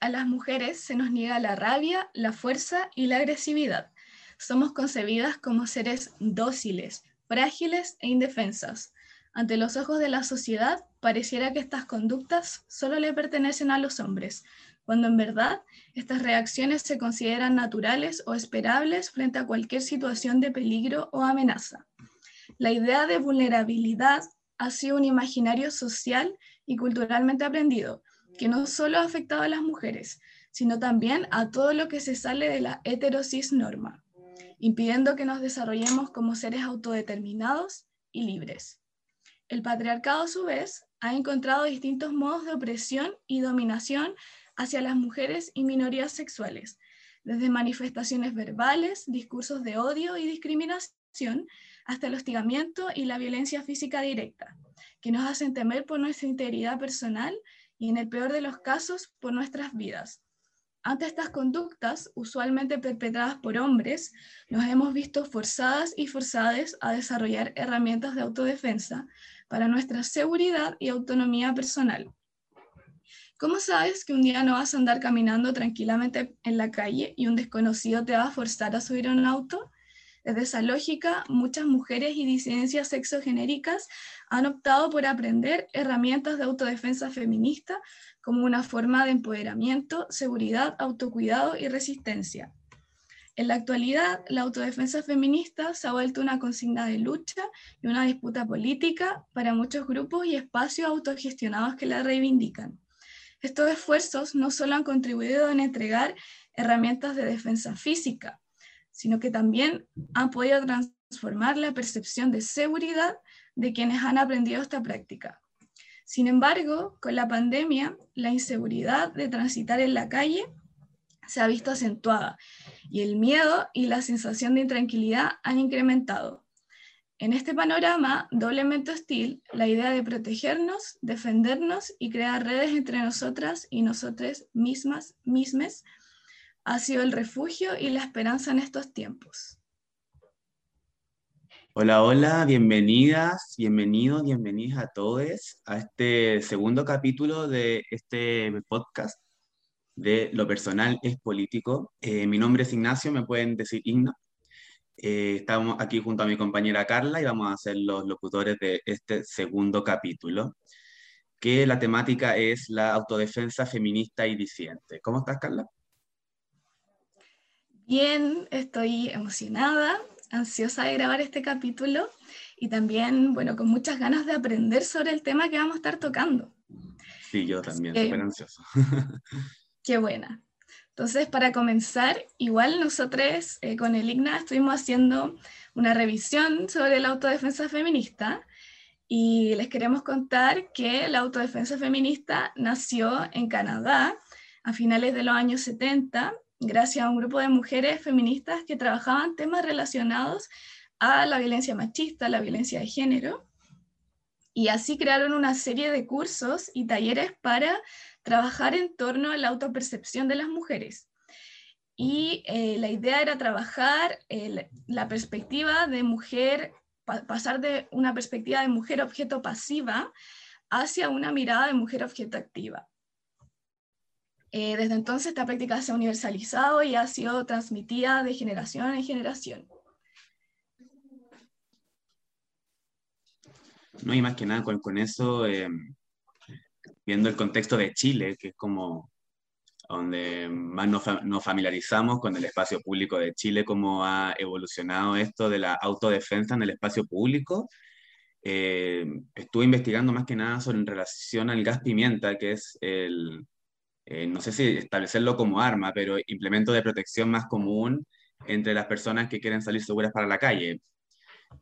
a las mujeres se nos niega la rabia, la fuerza y la agresividad. Somos concebidas como seres dóciles, frágiles e indefensas. Ante los ojos de la sociedad, pareciera que estas conductas solo le pertenecen a los hombres, cuando en verdad estas reacciones se consideran naturales o esperables frente a cualquier situación de peligro o amenaza. La idea de vulnerabilidad ha sido un imaginario social y culturalmente aprendido, que no solo ha afectado a las mujeres, sino también a todo lo que se sale de la heterosis norma, impidiendo que nos desarrollemos como seres autodeterminados y libres. El patriarcado, a su vez, ha encontrado distintos modos de opresión y dominación hacia las mujeres y minorías sexuales, desde manifestaciones verbales, discursos de odio y discriminación, hasta el hostigamiento y la violencia física directa, que nos hacen temer por nuestra integridad personal y, en el peor de los casos, por nuestras vidas. Ante estas conductas, usualmente perpetradas por hombres, nos hemos visto forzadas y forzadas a desarrollar herramientas de autodefensa para nuestra seguridad y autonomía personal. ¿Cómo sabes que un día no vas a andar caminando tranquilamente en la calle y un desconocido te va a forzar a subir a un auto? Desde esa lógica, muchas mujeres y disidencias sexogenéricas han optado por aprender herramientas de autodefensa feminista como una forma de empoderamiento, seguridad, autocuidado y resistencia. En la actualidad, la autodefensa feminista se ha vuelto una consigna de lucha y una disputa política para muchos grupos y espacios autogestionados que la reivindican. Estos esfuerzos no solo han contribuido en entregar herramientas de defensa física, sino que también han podido transformar la percepción de seguridad de quienes han aprendido esta práctica. Sin embargo, con la pandemia, la inseguridad de transitar en la calle se ha visto acentuada y el miedo y la sensación de intranquilidad han incrementado. En este panorama doblemente hostil, la idea de protegernos, defendernos y crear redes entre nosotras y nosotras mismas, mismes, ha sido el refugio y la esperanza en estos tiempos. Hola, hola, bienvenidas, bienvenidos, bienvenidas a todos a este segundo capítulo de este podcast de Lo personal es político. Eh, mi nombre es Ignacio, me pueden decir Igna. Eh, estamos aquí junto a mi compañera Carla y vamos a ser los locutores de este segundo capítulo, que la temática es la autodefensa feminista y disidente. ¿Cómo estás, Carla? Bien, estoy emocionada, ansiosa de grabar este capítulo y también, bueno, con muchas ganas de aprender sobre el tema que vamos a estar tocando. Sí, yo también, súper ansioso. Qué buena. Entonces, para comenzar, igual nosotros eh, con el IGNA estuvimos haciendo una revisión sobre la autodefensa feminista y les queremos contar que la autodefensa feminista nació en Canadá a finales de los años 70 gracias a un grupo de mujeres feministas que trabajaban temas relacionados a la violencia machista, la violencia de género, y así crearon una serie de cursos y talleres para trabajar en torno a la autopercepción de las mujeres. Y eh, la idea era trabajar la perspectiva de mujer, pasar de una perspectiva de mujer objeto pasiva hacia una mirada de mujer objeto activa. Eh, desde entonces esta práctica se ha universalizado y ha sido transmitida de generación en generación. No, y más que nada con, eso, eh, viendo el contexto de Chile, que es como donde más nos, familiarizamos con el espacio público de Chile, cómo ha evolucionado esto de la autodefensa en el espacio público. Eh, estuve investigando más que nada sobre en relación al gas pimienta, que es el, eh, no sé si establecerlo como arma, pero implemento de protección más común entre las personas que quieren salir seguras para la calle.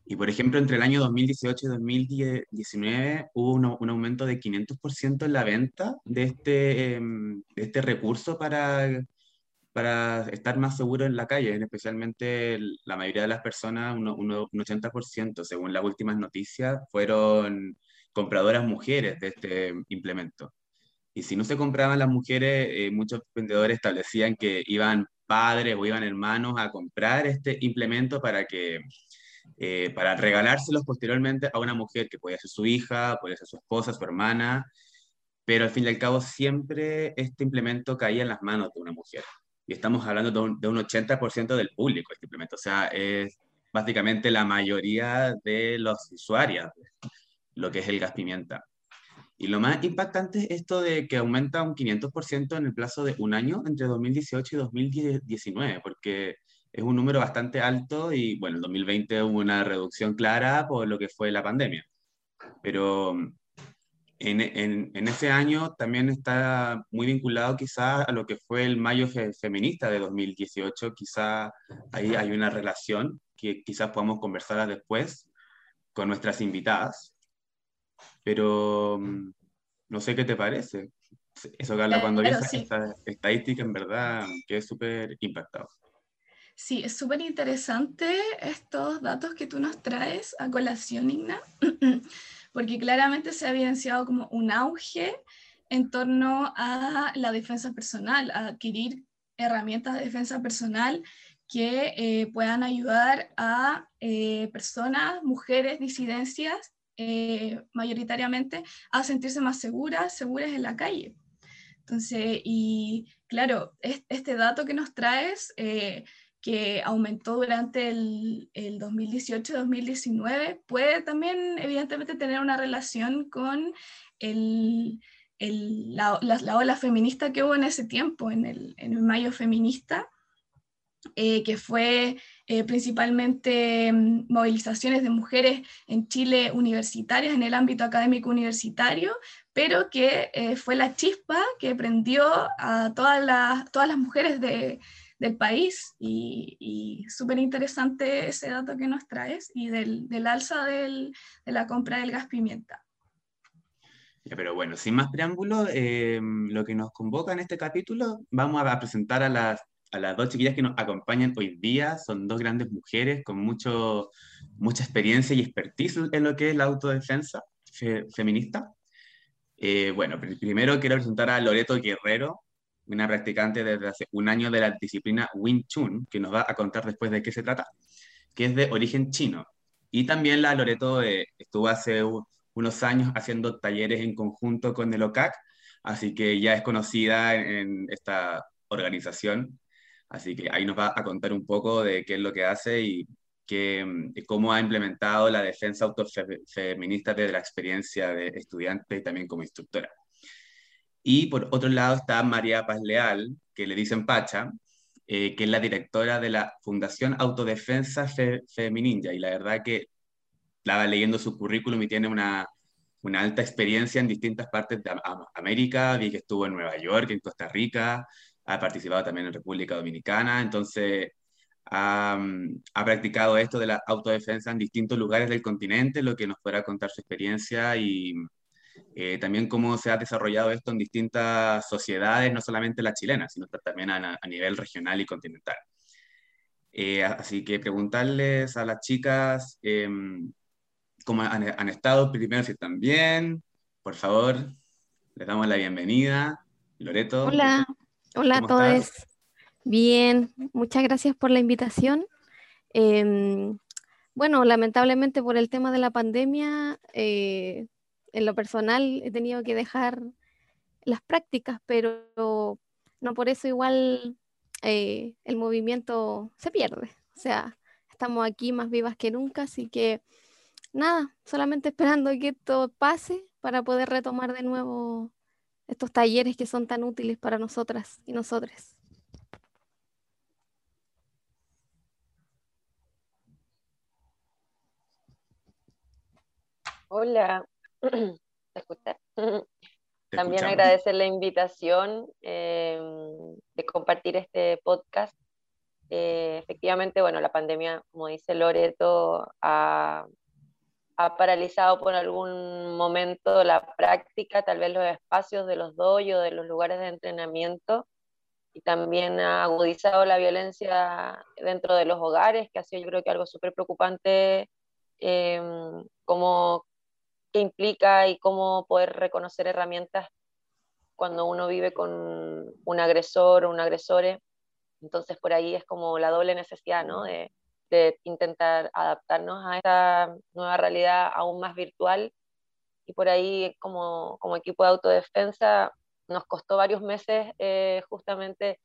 Y por ejemplo, entre el año 2018 y 2019 hubo un, aumento de 500% en la venta de este, em, este recurso para, estar más seguro en la calle, especialmente la mayoría de las personas, un, un 80%, según las últimas noticias, fueron compradoras mujeres de este implemento. Y si no se compraban las mujeres, eh, muchos vendedores establecían que iban padres o iban hermanos a comprar este implemento para que eh, para regalárselos posteriormente a una mujer que podía ser su hija, podía ser su esposa, su hermana. pero al fin y al cabo siempre este implemento caía en las manos de una mujer. Y estamos hablando de un, de un 80% del público este implemento, o sea, es básicamente la mayoría de los usuarios, lo que es el gas pimienta. Y lo más impactante es esto de que aumenta un 500% en el plazo de un año entre 2018 y 2019, porque es un número bastante alto y bueno, en 2020 hubo una reducción clara por lo que fue la pandemia. Pero en, en, en ese año también está muy vinculado quizás a lo que fue el Mayo Feminista de 2018, quizás ahí hay una relación que quizás podamos conversar después con nuestras invitadas. Pero mm, no sé qué te parece. Eso, Carla, cuando vi esta estadística, en verdad quedé súper impactado. Sí, es súper interesante estos datos que tú nos traes a colación, Igna, porque claramente se ha evidenciado como un auge en torno a la defensa personal, a adquirir herramientas de defensa personal que eh, puedan ayudar a eh, personas, mujeres, disidencias, eh, mayoritariamente, a sentirse más seguras, seguras en la calle. Entonces, y claro, este dato que nos traes, que aumentó durante el, el 2018-2019, puede también evidentemente tener una relación con el, la, la, ola feminista que hubo en ese tiempo, en el, en el mayo feminista, eh, que fue eh, principalmente mm, movilizaciones de mujeres en Chile universitarias, en el ámbito académico universitario, pero que eh, fue la chispa que prendió a todas las, todas las mujeres de, del país y, y súper interesante ese dato que nos traes y del, del alza del, de la compra del gas pimienta. pero bueno, sin más preámbulo, lo que nos convoca en este capítulo, vamos a presentar a las a las dos chiquillas que nos acompañan hoy día. Son dos grandes mujeres con mucho, mucha experiencia y expertise en lo que es la autodefensa feminista. Eh, bueno, primero quiero presentar a Loreto Guerrero, una practicante desde hace un año de la disciplina Wing Chun, que nos va a contar después de qué se trata, que es de origen chino. Y también la Loreto eh, estuvo hace unos años haciendo talleres en conjunto con el OCAC, así que ya es conocida en esta organización Así que ahí nos va a contar un poco de qué es lo que hace y cómo ha implementado la defensa autofeminista desde la experiencia de estudiante y también como instructora. Y por otro lado está María Paz Leal, que le dicen Pacha, eh, que es la directora de la Fundación Autodefensa Fe Femininja. Y la verdad que estaba leyendo su currículum y tiene una, una alta experiencia en distintas partes de América. Vi que estuvo en Nueva York, en Costa Rica, ha participado también en República Dominicana, entonces ha, ha, practicado esto de la autodefensa en distintos lugares del continente, lo que nos podrá contar su experiencia y eh, también cómo se ha desarrollado esto en distintas sociedades, no solamente la chilena, sino también a, a nivel regional y continental. Eh, así que preguntarles a las chicas em, cómo han, han, estado, primero si están bien, por favor, les damos la bienvenida. Loreto. Hola. Hola a todos. Bien, muchas gracias por la invitación. Em, bueno, lamentablemente por el tema de la pandemia, eh, en lo personal he tenido que dejar las prácticas, pero no por eso igual eh, el movimiento se pierde. O sea, estamos aquí más vivas que nunca, así que nada, solamente esperando que esto pase para poder retomar de nuevo estos talleres que son tan útiles para nosotras y nosotros. Hola, ¿te También agradecer la invitación em, de compartir este podcast. Eh, efectivamente, bueno, la pandemia, como dice Loreto, ha ha paralizado por algún momento la práctica, tal vez los espacios de los doyos, de los lugares de entrenamiento, y también ha agudizado la violencia dentro de los hogares, que ha sido yo creo que algo súper preocupante, eh, como qué implica y cómo poder reconocer herramientas cuando uno vive con un agresor o un agresore. Entonces por ahí es como la doble necesidad, ¿no? De intentar adaptarnos a esta nueva realidad aún más virtual. Y por ahí como, como equipo de autodefensa nos costó varios meses eh, justamente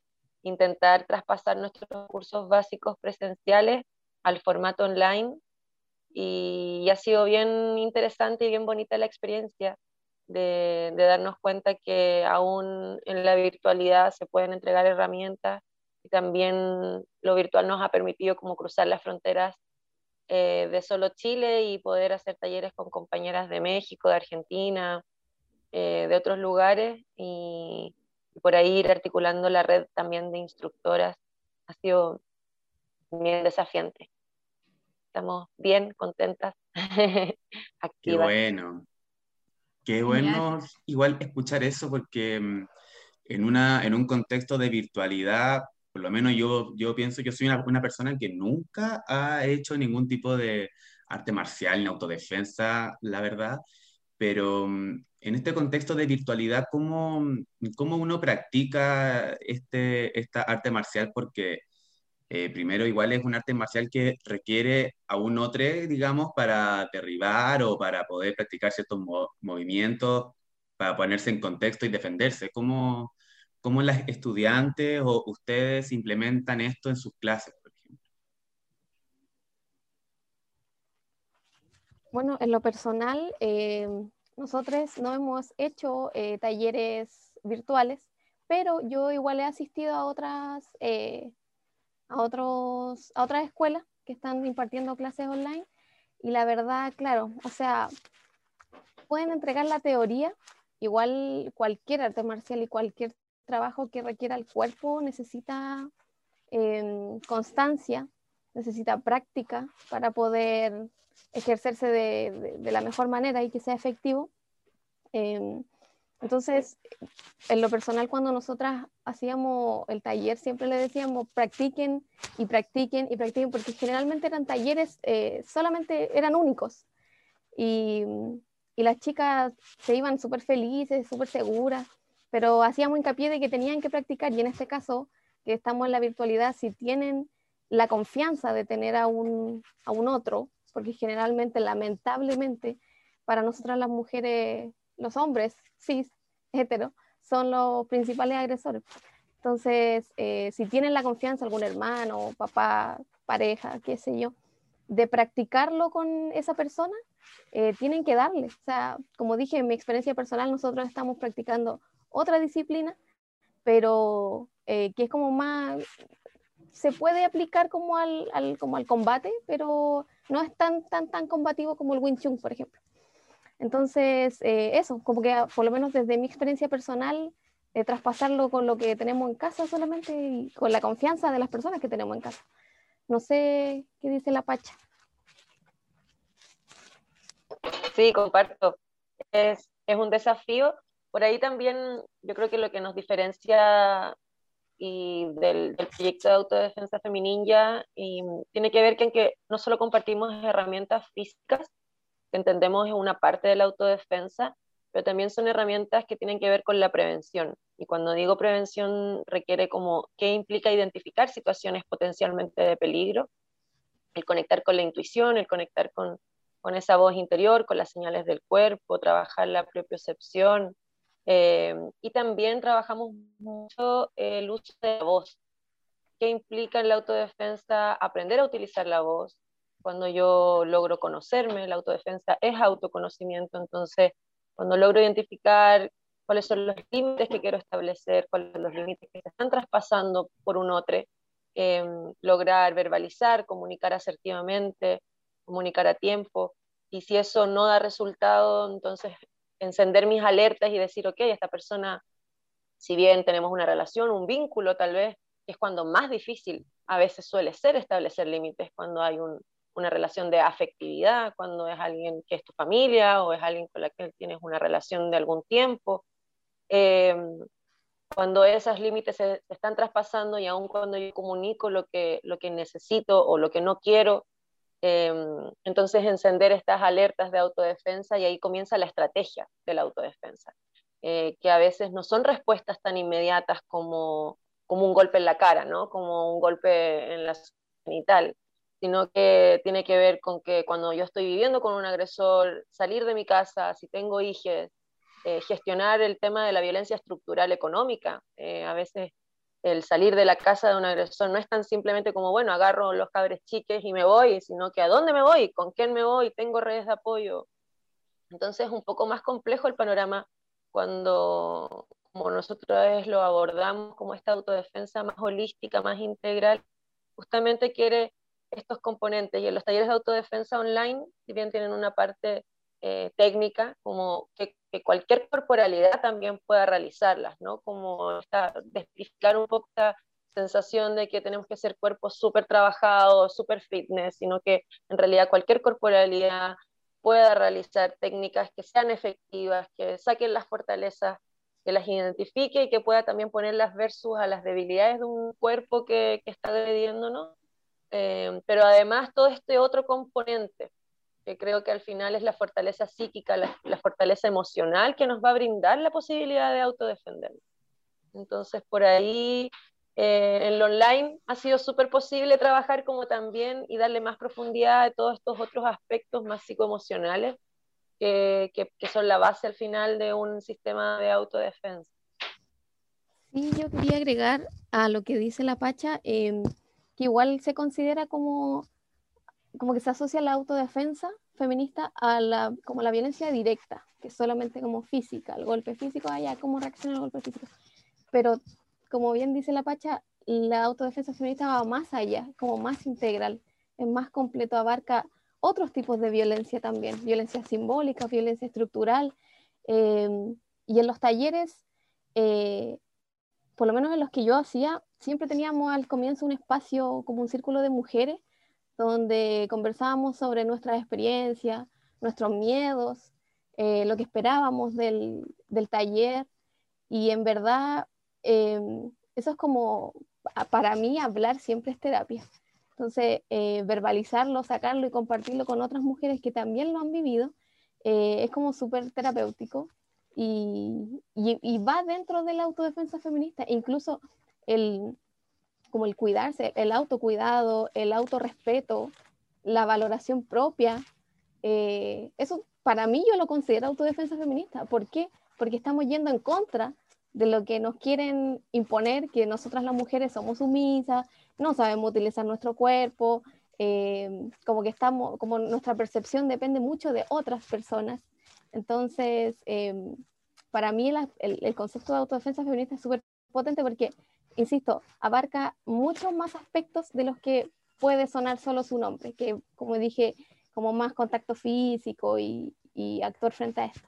intentar traspasar nuestros cursos básicos presenciales al formato online. Y, ha sido bien interesante y bien bonita la experiencia de, de, darnos cuenta que aún en la virtualidad se pueden entregar herramientas y también lo virtual nos ha permitido como cruzar las fronteras eh, de solo Chile y poder hacer talleres con compañeras de México, de Argentina, eh, de otros lugares y, por ahí ir articulando la red también de instructoras ha sido bien desafiante. Estamos bien contentas, activas. Qué bueno. Qué bueno igual escuchar eso porque mm, en, una, en un contexto de virtualidad por lo menos yo, yo pienso que soy una, persona que nunca ha hecho ningún tipo de arte marcial ni autodefensa, la verdad, pero mm, en este contexto de virtualidad, ¿cómo, cómo uno practica este, esta arte marcial? Porque eh, primero igual es un arte marcial que requiere a un otro, digamos, para derribar o para poder practicar ciertos movimientos, para ponerse en contexto y defenderse. ¿Cómo, ¿Cómo las estudiantes o ustedes implementan esto en sus clases, por ejemplo? Bueno, en lo personal, eh, nosotros no hemos hecho eh, talleres virtuales, pero yo igual he asistido a otras, eh, a, otros, a otras escuelas que están impartiendo clases online y la verdad, claro, o sea, pueden entregar la teoría, igual cualquier arte marcial y cualquier trabajo que requiera el cuerpo necesita em, constancia, necesita práctica para poder ejercerse de, la mejor manera y que sea efectivo. Em, entonces, en lo personal, cuando nosotras hacíamos el taller, siempre le decíamos practiquen y practiquen y practiquen, porque generalmente eran talleres, eh, solamente eran únicos. Y, y las chicas se iban súper felices, súper seguras pero hacíamos hincapié de que tenían que practicar y en este caso, que estamos en la virtualidad, si tienen la confianza de tener a un, a un otro, porque generalmente, lamentablemente, para nosotras las mujeres, los hombres cis, hetero, son los principales agresores. Entonces, eh, si tienen la confianza, algún hermano, papá, pareja, qué sé yo, de practicarlo con esa persona, eh, tienen que darle. O sea, como dije, en mi experiencia personal, nosotros estamos practicando otra disciplina, pero eh, que es como más, se puede aplicar como al, como al combate, pero no es tan, tan, tan combativo como el Wing Chun, por ejemplo. Entonces, eh, eso, como que por lo menos desde mi experiencia personal, eh, traspasarlo con lo que tenemos en casa solamente y con la confianza de las personas que tenemos en casa. No sé qué dice la Pacha. Sí, comparto. Es, es un desafío por ahí también yo creo que lo que nos diferencia y del, proyecto de autodefensa femininja y tiene que ver en que no solo compartimos herramientas físicas, que entendemos es una parte de la autodefensa, pero también son herramientas que tienen que ver con la prevención. Y cuando digo prevención requiere como qué implica identificar situaciones potencialmente de peligro, el conectar con la intuición, el conectar con, con esa voz interior, con las señales del cuerpo, trabajar la propiocepción, eh, y también trabajamos mucho el uso de la voz. ¿Qué implica en la autodefensa aprender a utilizar la voz? Cuando yo logro conocerme, la autodefensa es autoconocimiento, entonces cuando logro identificar cuáles son los límites que quiero establecer, cuáles son los límites que se están traspasando por un otro, em, lograr verbalizar, comunicar asertivamente, comunicar a tiempo, y si eso no da resultado, entonces encender mis alertas y decir, ok, esta persona, si bien tenemos una relación, un vínculo tal vez, es cuando más difícil a veces suele ser establecer límites, cuando hay una relación de afectividad, cuando es alguien que es tu familia o es alguien con la que tienes una relación de algún tiempo. Em, cuando esos límites se, están traspasando y aun cuando yo comunico lo que, lo que necesito o lo que no quiero, Em, entonces, encender estas alertas de autodefensa y ahí comienza la estrategia de la autodefensa, eh, que a veces no son respuestas tan inmediatas como, como un golpe en la cara, ¿no? como un golpe en la genital, sino que tiene que ver con que cuando yo estoy viviendo con un agresor, salir de mi casa, si tengo hijos, eh, gestionar el tema de la violencia estructural económica. Eh, a veces el salir de la casa de un agresor no es tan simplemente como, bueno, agarro los cabres chiques y me voy, sino que a dónde me voy, con quién me voy, tengo redes de apoyo. Entonces es un poco más complejo el panorama cuando como nosotros lo abordamos como esta autodefensa más holística, más integral, justamente quiere estos componentes. Y en los talleres de autodefensa online, si bien tienen una parte eh, técnica, como que, cualquier corporalidad también pueda realizarlas, ¿no? Como esta, un poco esta sensación de que tenemos que ser cuerpos súper trabajados, súper fitness, sino que en realidad cualquier corporalidad pueda realizar técnicas que sean efectivas, que saquen las fortalezas, que las identifique y que pueda también ponerlas versus a las debilidades de un cuerpo que, está agrediendo, ¿no? Eh, pero además todo este otro componente, que creo que al final es la fortaleza psíquica, la, fortaleza emocional que nos va a brindar la posibilidad de autodefendernos. Entonces, por ahí, eh, en lo online ha sido súper posible trabajar como también y darle más profundidad a todos estos otros aspectos más psicoemocionales que, que, son la base al final de un sistema de autodefensa. Sí, yo quería agregar a lo que dice la Pacha, em, que igual se considera como, como que se asocia la autodefensa feminista a la, como la violencia directa, que es solamente como física, el golpe físico, allá, cómo reacciona el golpe físico. Pero como bien dice la Pacha, la autodefensa feminista va más allá, como más integral, es más completo, abarca otros tipos de violencia también, violencia simbólica, violencia estructural. Em, y en los talleres, eh, por lo menos en los que yo hacía, siempre teníamos al comienzo un espacio como un círculo de mujeres donde conversábamos sobre nuestras experiencias, nuestros miedos, eh, lo que esperábamos del, del, taller. Y en verdad, em, eso es como, para mí, hablar siempre es terapia. Entonces, eh, verbalizarlo, sacarlo y compartirlo con otras mujeres que también lo han vivido eh, es como súper terapéutico y, y, va dentro de la autodefensa feminista, incluso el, como el cuidarse, el autocuidado, el autorrespeto, la valoración propia. Eh, eso para mí yo lo considero autodefensa feminista. ¿Por qué? Porque estamos yendo en contra de lo que nos quieren imponer, que nosotras las mujeres somos sumisas, no sabemos utilizar nuestro cuerpo, eh, como que estamos, como nuestra percepción depende mucho de otras personas. Entonces, eh, para mí el, concepto de autodefensa feminista es súper potente porque, insisto, abarca muchos más aspectos de los que puede sonar solo su nombre, que como dije, como más contacto físico y, y actuar frente a esto.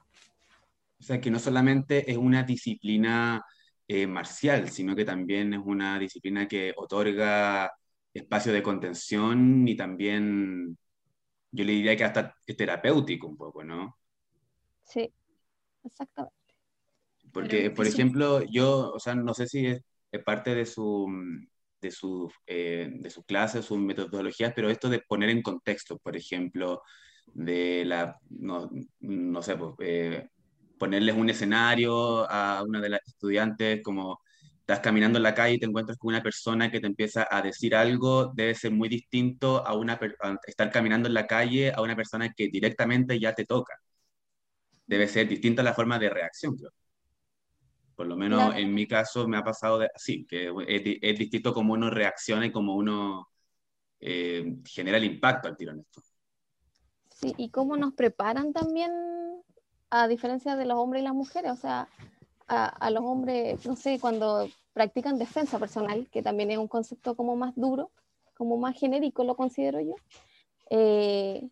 O sea, que no solamente es una disciplina eh, marcial, sino que también es una disciplina que otorga espacio de contención y también, yo le diría que hasta es terapéutico un poco, ¿no? Sí, exactamente. Porque, por ejemplo, yo, o sea, no sé si es, parte de su, de su, eh, de sus clases, sus metodologías, pero esto de poner en contexto, por ejemplo, de la, no, no sé, pues, eh, ponerles un escenario a una de las estudiantes como estás caminando en la calle y te encuentras con una persona que te empieza a decir algo, debe ser muy distinto a, una, estar caminando en la calle a una persona que directamente ya te toca. Debe ser distinta la forma de reacción, Por lo menos en mi caso me ha pasado así, que es, distinto cómo uno reacciona y cómo uno eh, genera el impacto al tiro en esto. Sí, y cómo nos preparan también a diferencia de los hombres y las mujeres, o sea, a, los hombres, no sé, cuando practican defensa personal, que también es un concepto como más duro, como más genérico, lo considero yo. Eh,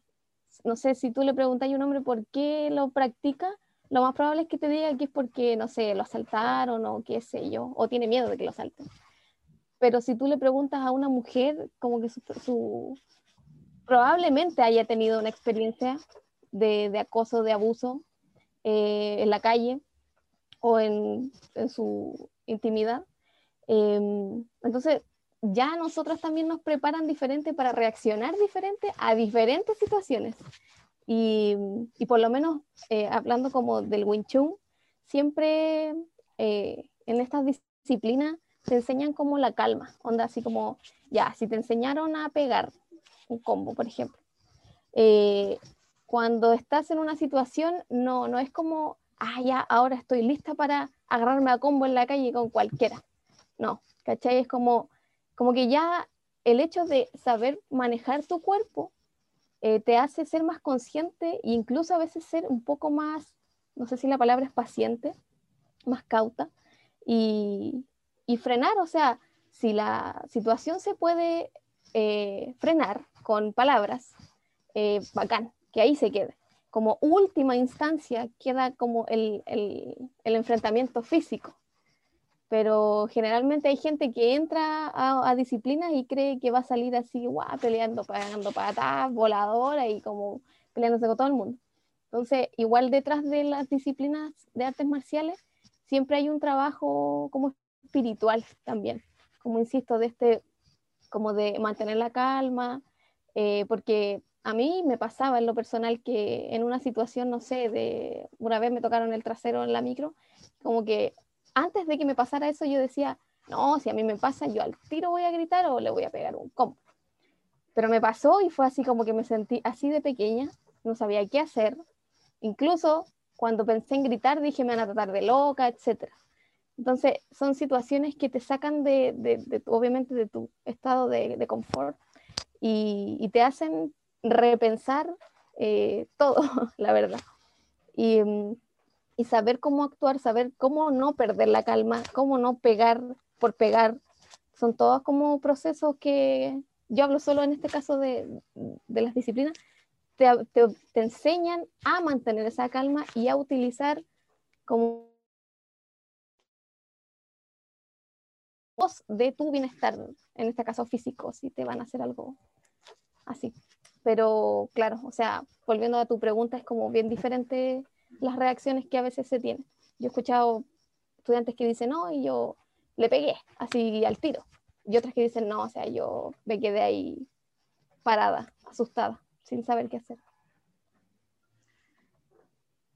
no sé, si tú le preguntas a un hombre por qué lo practica, lo más probable es que te diga que es porque, no sé, lo asaltaron o qué sé yo, o tiene miedo de que lo asalten. Pero si tú le preguntas a una mujer, como que su, probablemente haya tenido una experiencia de, de acoso, de abuso, eh, en la calle o en, su intimidad. Em, entonces, ya nosotros también nos preparan diferente para reaccionar diferente a diferentes situaciones. Y, por lo menos, eh, hablando como del Wing Chun, siempre eh, en estas disciplinas te enseñan como la calma, onda así como, ya, si te enseñaron a pegar un combo, por ejemplo. Eh, cuando estás en una situación, no, no es como, ah, ya, ahora estoy lista para agarrarme a combo en la calle con cualquiera. No, ¿cachai? Es como, como que ya el hecho de saber manejar tu cuerpo eh, te hace ser más consciente e incluso a veces ser un poco más, no sé si la palabra es paciente, más cauta y, frenar, o sea, si la situación se puede eh, frenar con palabras, eh, bacán, que ahí se quede. Como última instancia queda como el, enfrentamiento físico, pero generalmente hay gente que entra a, disciplinas y cree que va a salir así, guau, peleando, pegando patas, voladora y como peleándose con todo el mundo. Entonces, igual detrás de las disciplinas de artes marciales, siempre hay un trabajo como espiritual también, como insisto, de este, como de mantener la calma, eh, porque a mí me pasaba en lo personal que en una situación, no sé, de una vez me tocaron el trasero en la micro, como que antes de que me pasara eso, yo decía, no, si a mí me pasa, yo al tiro voy a gritar o le voy a pegar un combo. Pero me pasó y fue así como que me sentí así de pequeña, no sabía qué hacer. Incluso cuando pensé en gritar dije, me van a tratar de loca, etc. Entonces, son situaciones que te sacan de, de, obviamente, de tu estado de, de confort y, te hacen repensar eh, todo, la verdad. Y, mm, y saber cómo actuar, saber cómo no perder la calma, cómo no pegar por pegar. Son todos como procesos que yo hablo solo en este caso de, de las disciplinas, te, te, te, enseñan a mantener esa calma y a utilizar como de tu bienestar, en este caso físico, si te van a hacer algo así. Pero claro, o sea, volviendo a tu pregunta, es como bien diferente las reacciones que a veces se tienen. Yo he escuchado estudiantes que dicen, no, y yo le pegué así al tiro. Y otras que dicen, no, o sea, yo me quedé ahí parada, asustada, sin saber qué hacer.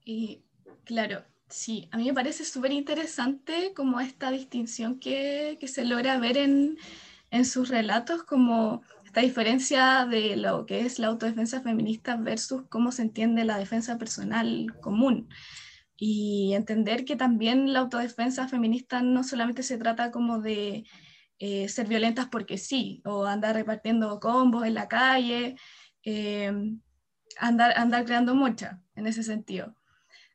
Y claro, sí, a mí me parece súper interesante como esta distinción que, que, se logra ver en, en sus relatos, como esta diferencia de lo que es la autodefensa feminista versus cómo se entiende la defensa personal común. Y entender que también la autodefensa feminista no solamente se trata como de eh, ser violentas porque sí, o andar repartiendo combos en la calle, eh, andar, andar creando mucha en ese sentido.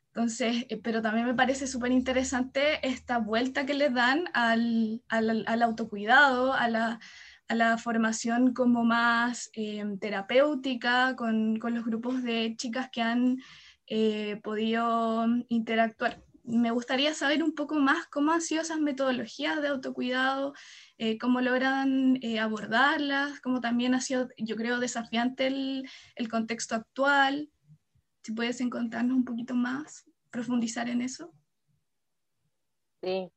Entonces, eh, pero también me parece súper interesante esta vuelta que le dan al, al, al autocuidado, a la, a la formación como más em, terapéutica con, con, los grupos de chicas que han eh, podido interactuar. Me gustaría saber un poco más cómo han sido esas metodologías de autocuidado, eh, cómo logran eh, abordarlas, cómo también ha sido, yo creo, desafiante el, el contexto actual. Si puedes encontrarnos un poquito más, profundizar en eso. Sí,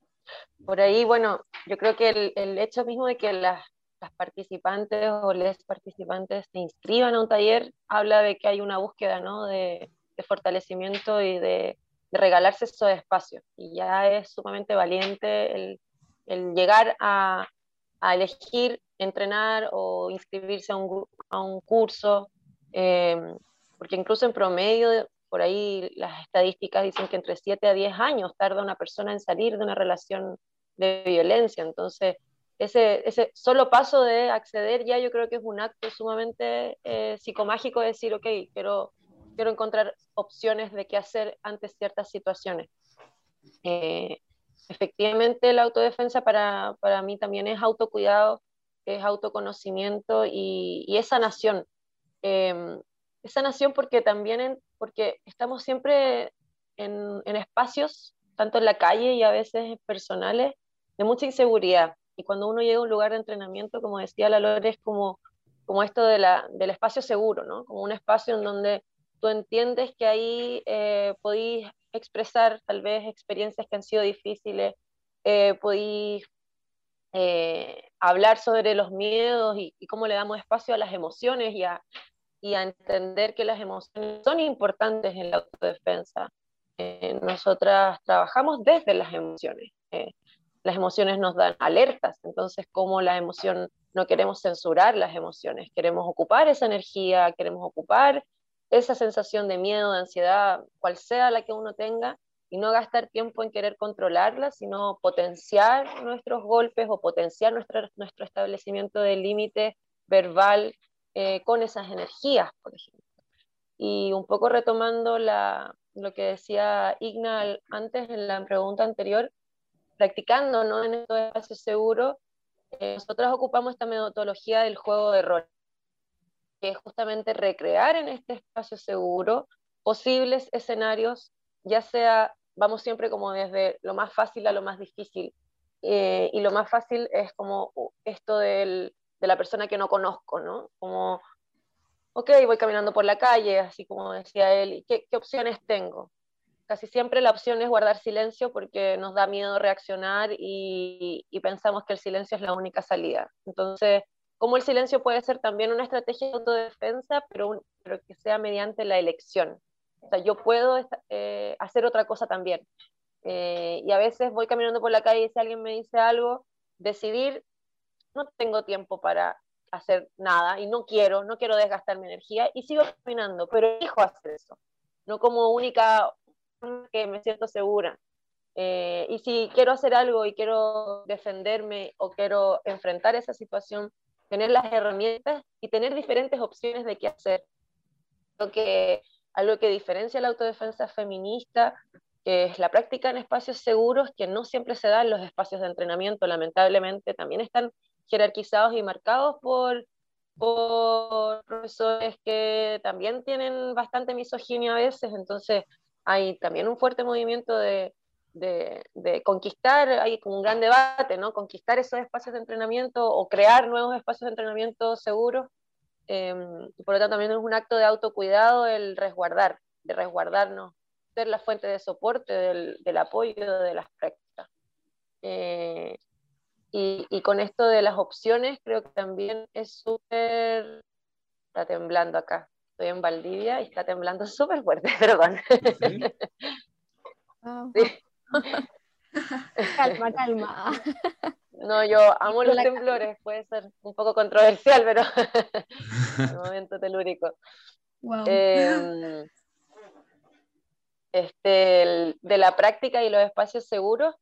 por ahí, bueno, yo creo que el, el, hecho mismo de que las las participantes o les participantes se inscriban a un taller, habla de que hay una búsqueda ¿no? de, de, fortalecimiento y de, de, regalarse esos espacios. Y ya es sumamente valiente el, el llegar a, a, elegir entrenar o inscribirse a un, a un curso, eh, porque incluso en promedio, por ahí las estadísticas dicen que entre 7 a 10 años tarda una persona en salir de una relación de violencia. Entonces, ese, ese solo paso de acceder ya yo creo que es un acto sumamente eh, psicomágico de decir, ok, quiero, quiero encontrar opciones de qué hacer ante ciertas situaciones. Eh, efectivamente, la autodefensa para, para, mí también es autocuidado, es autoconocimiento y, y es sanación. Eh, es porque también porque estamos siempre en, en espacios, tanto en la calle y a veces personales, de mucha inseguridad y cuando uno llega a un lugar de entrenamiento, como decía la Lore, es como, como esto de la, del espacio seguro, ¿no? Como un espacio en donde tú entiendes que ahí eh, podéis expresar tal vez experiencias que han sido difíciles, eh, podéis eh, hablar sobre los miedos y, y, cómo le damos espacio a las emociones y a, y a entender que las emociones son importantes en la autodefensa. Eh, nosotras trabajamos desde las emociones. Las emociones nos dan alertas, entonces como la emoción, no queremos censurar las emociones, queremos ocupar esa energía, queremos ocupar esa sensación de miedo, de ansiedad, cual sea la que uno tenga, y no gastar tiempo en querer controlarla, sino potenciar nuestros golpes o potenciar nuestro, nuestro establecimiento de límite verbal eh, con esas energías, por ejemplo. Y un poco retomando la, lo que decía Igna antes en la pregunta anterior, practicando ¿no? en estos espacios seguros, eh, nosotros ocupamos esta metodología del juego de rol, que es justamente recrear en este espacio seguro posibles escenarios, ya sea, vamos siempre como desde lo más fácil a lo más difícil, eh, y lo más fácil es como esto del, de la persona que no conozco, ¿no? Como, ok, voy caminando por la calle, así como decía él, ¿qué, qué opciones tengo? Casi siempre la opción es guardar silencio porque nos da miedo reaccionar y, pensamos que el silencio es la única salida. Entonces, como el silencio puede ser también una estrategia de autodefensa, pero, pero que sea mediante la elección. O sea, yo puedo eh, hacer otra cosa también. Eh, y a veces voy caminando por la calle y si alguien me dice algo, decidir, no tengo tiempo para hacer nada y no quiero, no quiero desgastar mi energía y sigo caminando, pero elijo hacer eso. No como única que me siento segura. Eh, y si quiero hacer algo y quiero defenderme o quiero enfrentar esa situación, tener las herramientas y tener diferentes opciones de qué hacer. Creo que algo que diferencia la autodefensa feminista es la práctica en espacios seguros que no siempre se dan los espacios de entrenamiento, lamentablemente también están jerarquizados y marcados por, por profesores que también tienen bastante misoginia a veces, entonces hay también un fuerte movimiento de, de, conquistar, hay como un gran debate, ¿no? Conquistar esos espacios de entrenamiento o crear nuevos espacios de entrenamiento seguros. Em, por lo tanto, también es un acto de autocuidado el resguardar, de resguardarnos, ser la fuente de soporte del, del apoyo de las prácticas. Eh, y, y, con esto de las opciones, creo que también es súper... Está temblando acá. Estoy en Valdivia y está temblando súper fuerte, perdón. calma, calma. No, yo amo los temblores, puede ser un poco controversial, pero un momento telúrico. Em, este, de la práctica y los espacios seguros,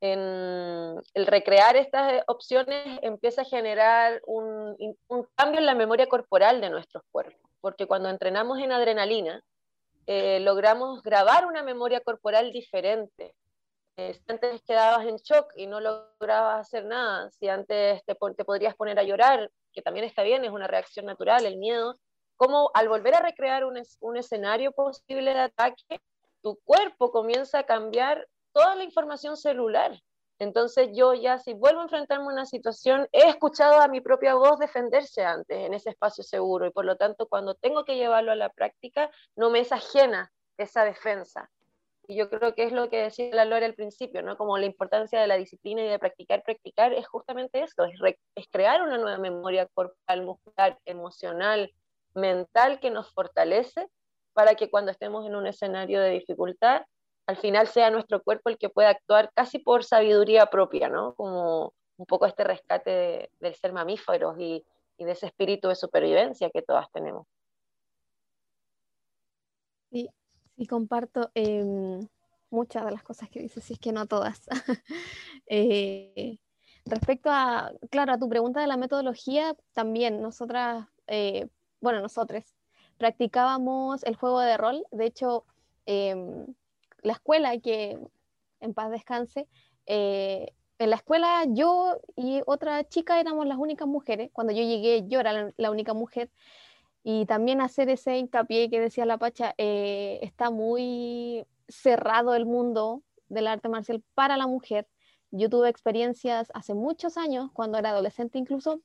en el recrear estas opciones empieza a generar un, un, cambio en la memoria corporal de nuestros cuerpos porque cuando entrenamos en adrenalina, eh, logramos grabar una memoria corporal diferente. Eh, si antes quedabas en shock y no lograbas hacer nada, si antes te, te, podrías poner a llorar, que también está bien, es una reacción natural, el miedo, como al volver a recrear un, un escenario posible de ataque, tu cuerpo comienza a cambiar toda la información celular. Entonces yo ya si vuelvo a enfrentarme a una situación, he escuchado a mi propia voz defenderse antes en ese espacio seguro y por lo tanto cuando tengo que llevarlo a la práctica no me es ajena esa defensa. Y yo creo que es lo que decía la Lore al principio, ¿no? Como la importancia de la disciplina y de practicar, practicar es justamente eso, es, es crear una nueva memoria corporal, muscular, emocional, mental que nos fortalece para que cuando estemos en un escenario de dificultad al final sea nuestro cuerpo el que pueda actuar casi por sabiduría propia, ¿no? Como un poco este rescate del ser mamíferos y, de ese espíritu de supervivencia que todas tenemos. Sí, sí comparto em, muchas de las cosas que dices, si es que no todas. Eh, respecto a, claro, a tu pregunta de la metodología, también nosotras, eh, bueno, nosotros practicábamos el juego de rol, de hecho, em, la escuela, que en paz descanse, eh, en la escuela yo y otra chica éramos las únicas mujeres. Cuando yo llegué, yo era la, única mujer. Y también hacer ese hincapié que decía la Pacha, eh, está muy cerrado el mundo del arte marcial para la mujer. Yo tuve experiencias hace muchos años, cuando era adolescente incluso,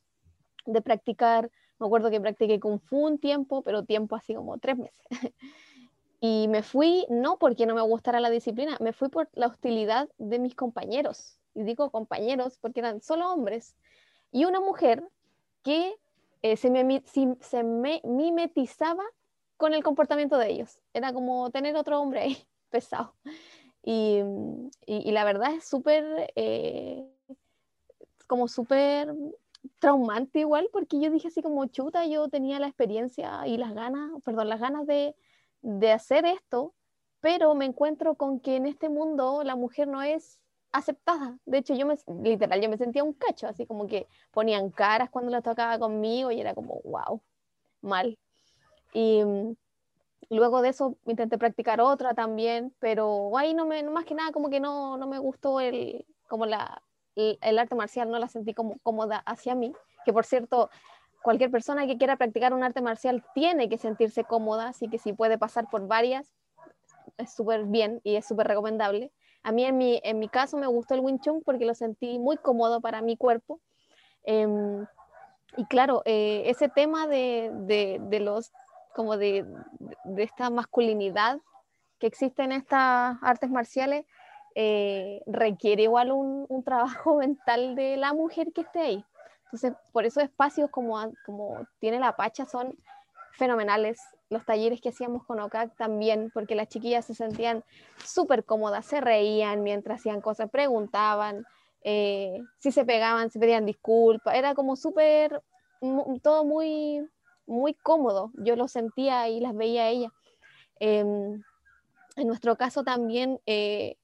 de practicar, me acuerdo que practiqué Kung Fu un tiempo, pero tiempo así como tres meses. Y me fui no porque no me gustara la disciplina, me fui por la hostilidad de mis compañeros. Y digo compañeros porque eran solo hombres. Y una mujer que eh, se, me, se me mimetizaba con el comportamiento de ellos. Era como tener otro hombre ahí, pesado. Y, y, la verdad es súper, eh, como súper traumante igual, porque yo dije así como chuta, yo tenía la experiencia y las ganas, perdón, las ganas de, de hacer esto, pero me encuentro con que en este mundo la mujer no es aceptada. De hecho, yo me, literal, yo me sentía un cacho, así como que ponían caras cuando la tocaba conmigo y era como, wow, mal. Y mm, luego de eso intenté practicar otra también, pero ahí no me, más que nada como que no, no me gustó el, como la, el, arte marcial, no la sentí como cómoda hacia mí, que por cierto, cualquier persona que quiera practicar un arte marcial tiene que sentirse cómoda, así que si puede pasar por varias, es súper bien y es súper recomendable. A mí en mi, en mi caso me gustó el Wing Chun porque lo sentí muy cómodo para mi cuerpo. Em, y claro, eh, ese tema de, de, los, como de, de, esta masculinidad que existe en estas artes marciales, eh, requiere igual un, un, trabajo mental de la mujer que esté ahí. Entonces, por eso espacios como, como tiene la Pacha son fenomenales. Los talleres que hacíamos con OCAC también, porque las chiquillas se sentían súper cómodas, se reían mientras hacían cosas, preguntaban, eh, si se pegaban, se pedían disculpas, era como súper, todo muy, muy cómodo, yo lo sentía y las veía a ella. Em, en nuestro caso también, eh,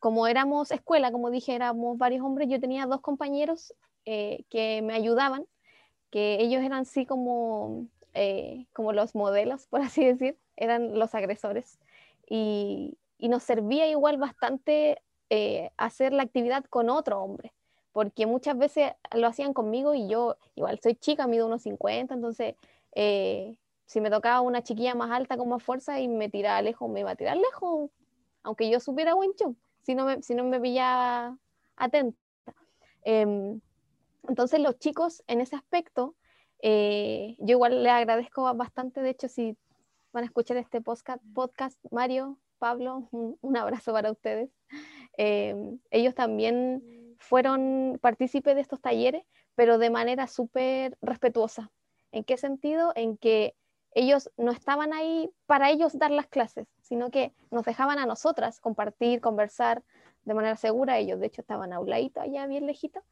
como éramos escuela, como dije, éramos varios hombres, yo tenía dos compañeros eh, que me ayudaban, que ellos eran así como eh, como los modelos, por así decir, eran los agresores. Y, nos servía igual bastante eh, hacer la actividad con otro hombre, porque muchas veces lo hacían conmigo y yo igual soy chica, mido unos 50, entonces si me tocaba una chiquilla más alta con más fuerza y me tiraba lejos, me iba a tirar lejos, aunque yo supiera Wing si no me, si no me pillaba atenta. Em, entonces los chicos en ese aspecto eh, yo igual le agradezco bastante, de hecho, si van a escuchar este podcast, podcast Mario, Pablo, un, abrazo para ustedes. Eh, ellos también fueron partícipes de estos talleres, pero de manera súper respetuosa. ¿En qué sentido? En que ellos no estaban ahí para ellos dar las clases, sino que nos dejaban a nosotras compartir, conversar de manera segura. Ellos, de hecho, estaban a un ladito allá, bien lejito.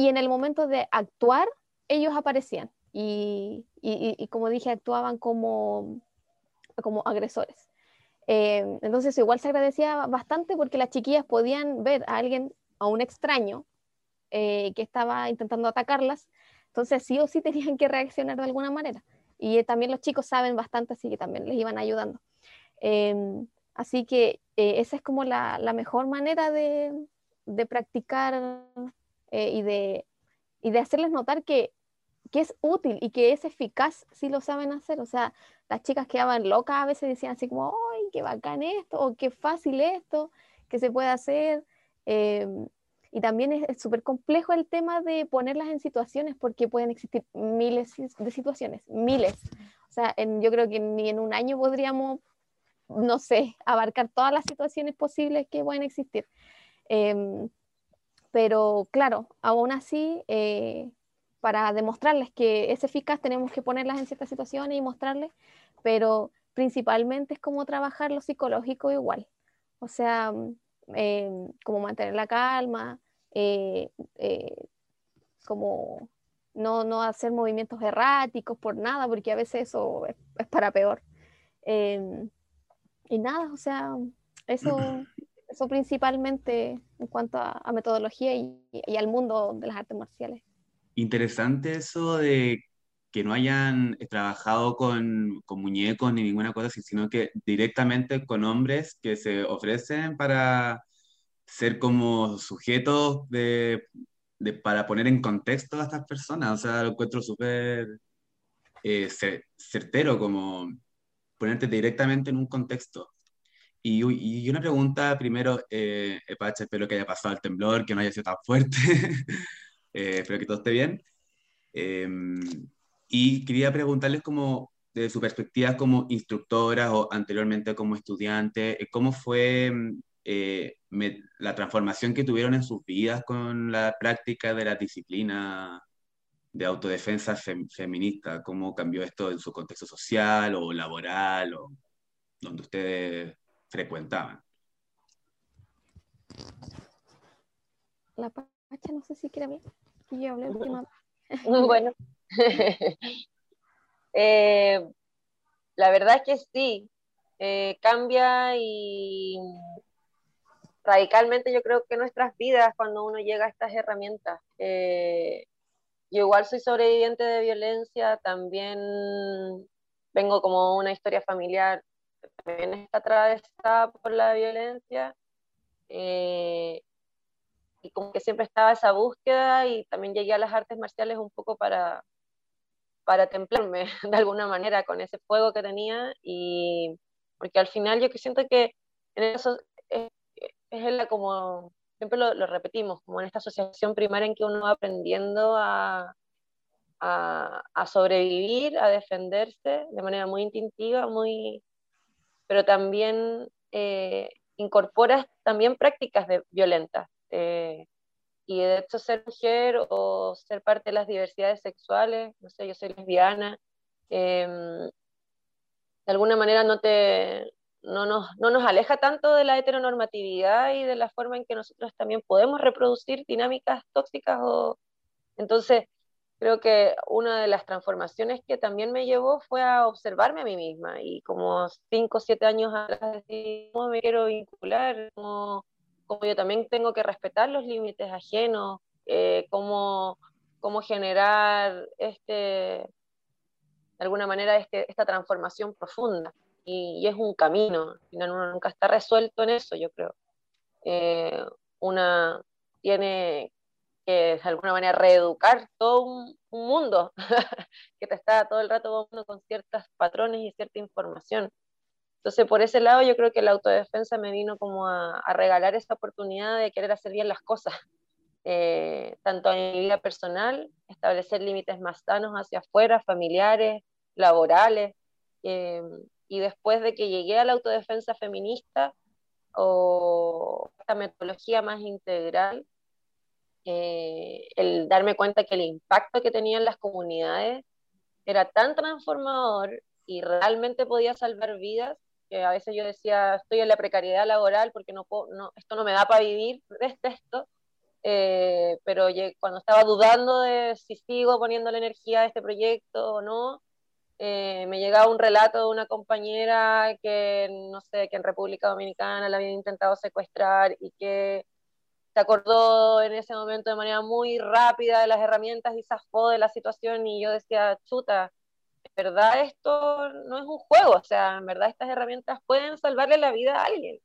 Y en el momento de actuar, ellos aparecían y, y, como dije, actuaban como, como agresores. Eh, entonces igual se agradecía bastante porque las chiquillas podían ver a alguien, a un extraño eh, que estaba intentando atacarlas, entonces sí o sí tenían que reaccionar de alguna manera. Y también los chicos saben bastante, así que también les iban ayudando. Em, así que eh, esa es como la, la mejor manera de, de practicar y, de, y de hacerles notar que que es útil y que es eficaz si lo saben hacer. O sea, las chicas quedaban locas a veces decían así como, ¡ay, qué bacán esto! o qué fácil esto, que se puede hacer. Em, y también es súper complejo el tema de ponerlas en situaciones porque pueden existir miles de situaciones, miles. O sea, yo creo que ni en un año podríamos, no sé, abarcar todas las situaciones posibles que pueden existir. Em, pero claro, aún así, eh, para demostrarles que es eficaz, tenemos que ponerlas en ciertas situaciones y mostrarles, pero principalmente es como trabajar lo psicológico igual. O sea, mm, eh, como mantener la calma, eh, como no, no, hacer movimientos erráticos por nada, porque a veces eso es, para peor. Em, y nada, o sea, eso, eso principalmente en cuanto a, metodología y al mundo de las artes marciales interesante eso de que no hayan trabajado con, con, muñecos ni ninguna cosa sino que directamente con hombres que se ofrecen para ser como sujetos de, de para poner en contexto a estas personas. O sea, lo encuentro súper eh, certero, como ponerte directamente en un contexto. Y, y una pregunta primero, eh, Epache, espero que haya pasado el temblor, que no haya sido tan fuerte. Eh, espero que todo esté bien. Em, y quería preguntarles como de su perspectiva como instructora o anteriormente como estudiante, eh, ¿cómo fue eh, la transformación que tuvieron en sus vidas con la práctica de la disciplina de autodefensa feminista? ¿Cómo cambió esto en su contexto social o laboral o donde ustedes frecuentaban? la Pacha, no sé si quiere hablar, yo hablé última. bueno. Eh, la verdad es que sí, eh, cambia y radicalmente yo creo que nuestras vidas cuando uno llega a estas herramientas. Eh, yo igual soy sobreviviente de violencia, también vengo como una historia familiar, también está atravesada por la violencia. Eh, y como que siempre estaba esa búsqueda y también llegué a las artes marciales un poco para, para templarme de alguna manera con ese fuego que tenía y porque al final yo que siento que en eso es, como, siempre lo, lo, repetimos, como en esta asociación primaria en que uno va aprendiendo a, a, a, sobrevivir, a defenderse de manera muy instintiva, muy, pero también eh, también prácticas de, violentas. Eh, y de hecho ser mujer o ser parte de las diversidades sexuales, no sé, yo soy lesbiana, em, de alguna manera no, te, no, nos, no nos aleja tanto de la heteronormatividad y de la forma en que nosotros también podemos reproducir dinámicas tóxicas. O... Entonces, creo que una de las transformaciones que también me llevó fue a observarme a mí misma y como cinco o siete años atrás decidí cómo me quiero vincular, cómo, cómo, yo también tengo que respetar los límites ajenos, eh, cómo, cómo generar este, de alguna manera este, esta transformación profunda. Y, es un camino, al final uno nunca está resuelto en eso, yo creo. Eh, una tiene que de alguna manera reeducar todo un, mundo que te está todo el rato con ciertos patrones y cierta información. Entonces, por ese lado, yo creo que la autodefensa me vino como a, regalar esa oportunidad de querer hacer bien las cosas, eh, tanto en mi vida personal, establecer límites más sanos hacia afuera, familiares, laborales. Eh, y después de que llegué a la autodefensa feminista o esta metodología más integral, eh, el darme cuenta que el impacto que tenía en las comunidades era tan transformador y realmente podía salvar vidas, que a veces yo decía, estoy en la precariedad laboral porque no, no esto no me da para vivir de esto, eh, pero cuando estaba dudando de si sigo poniendo la energía a este proyecto o no, eh, me llegaba un relato de una compañera que, no sé, que en República Dominicana la habían intentado secuestrar y que se acordó en ese momento de manera muy rápida de las herramientas y zafó de la situación y yo decía, chuta, en verdad esto no es un juego, o sea, en verdad estas herramientas pueden salvarle la vida a alguien.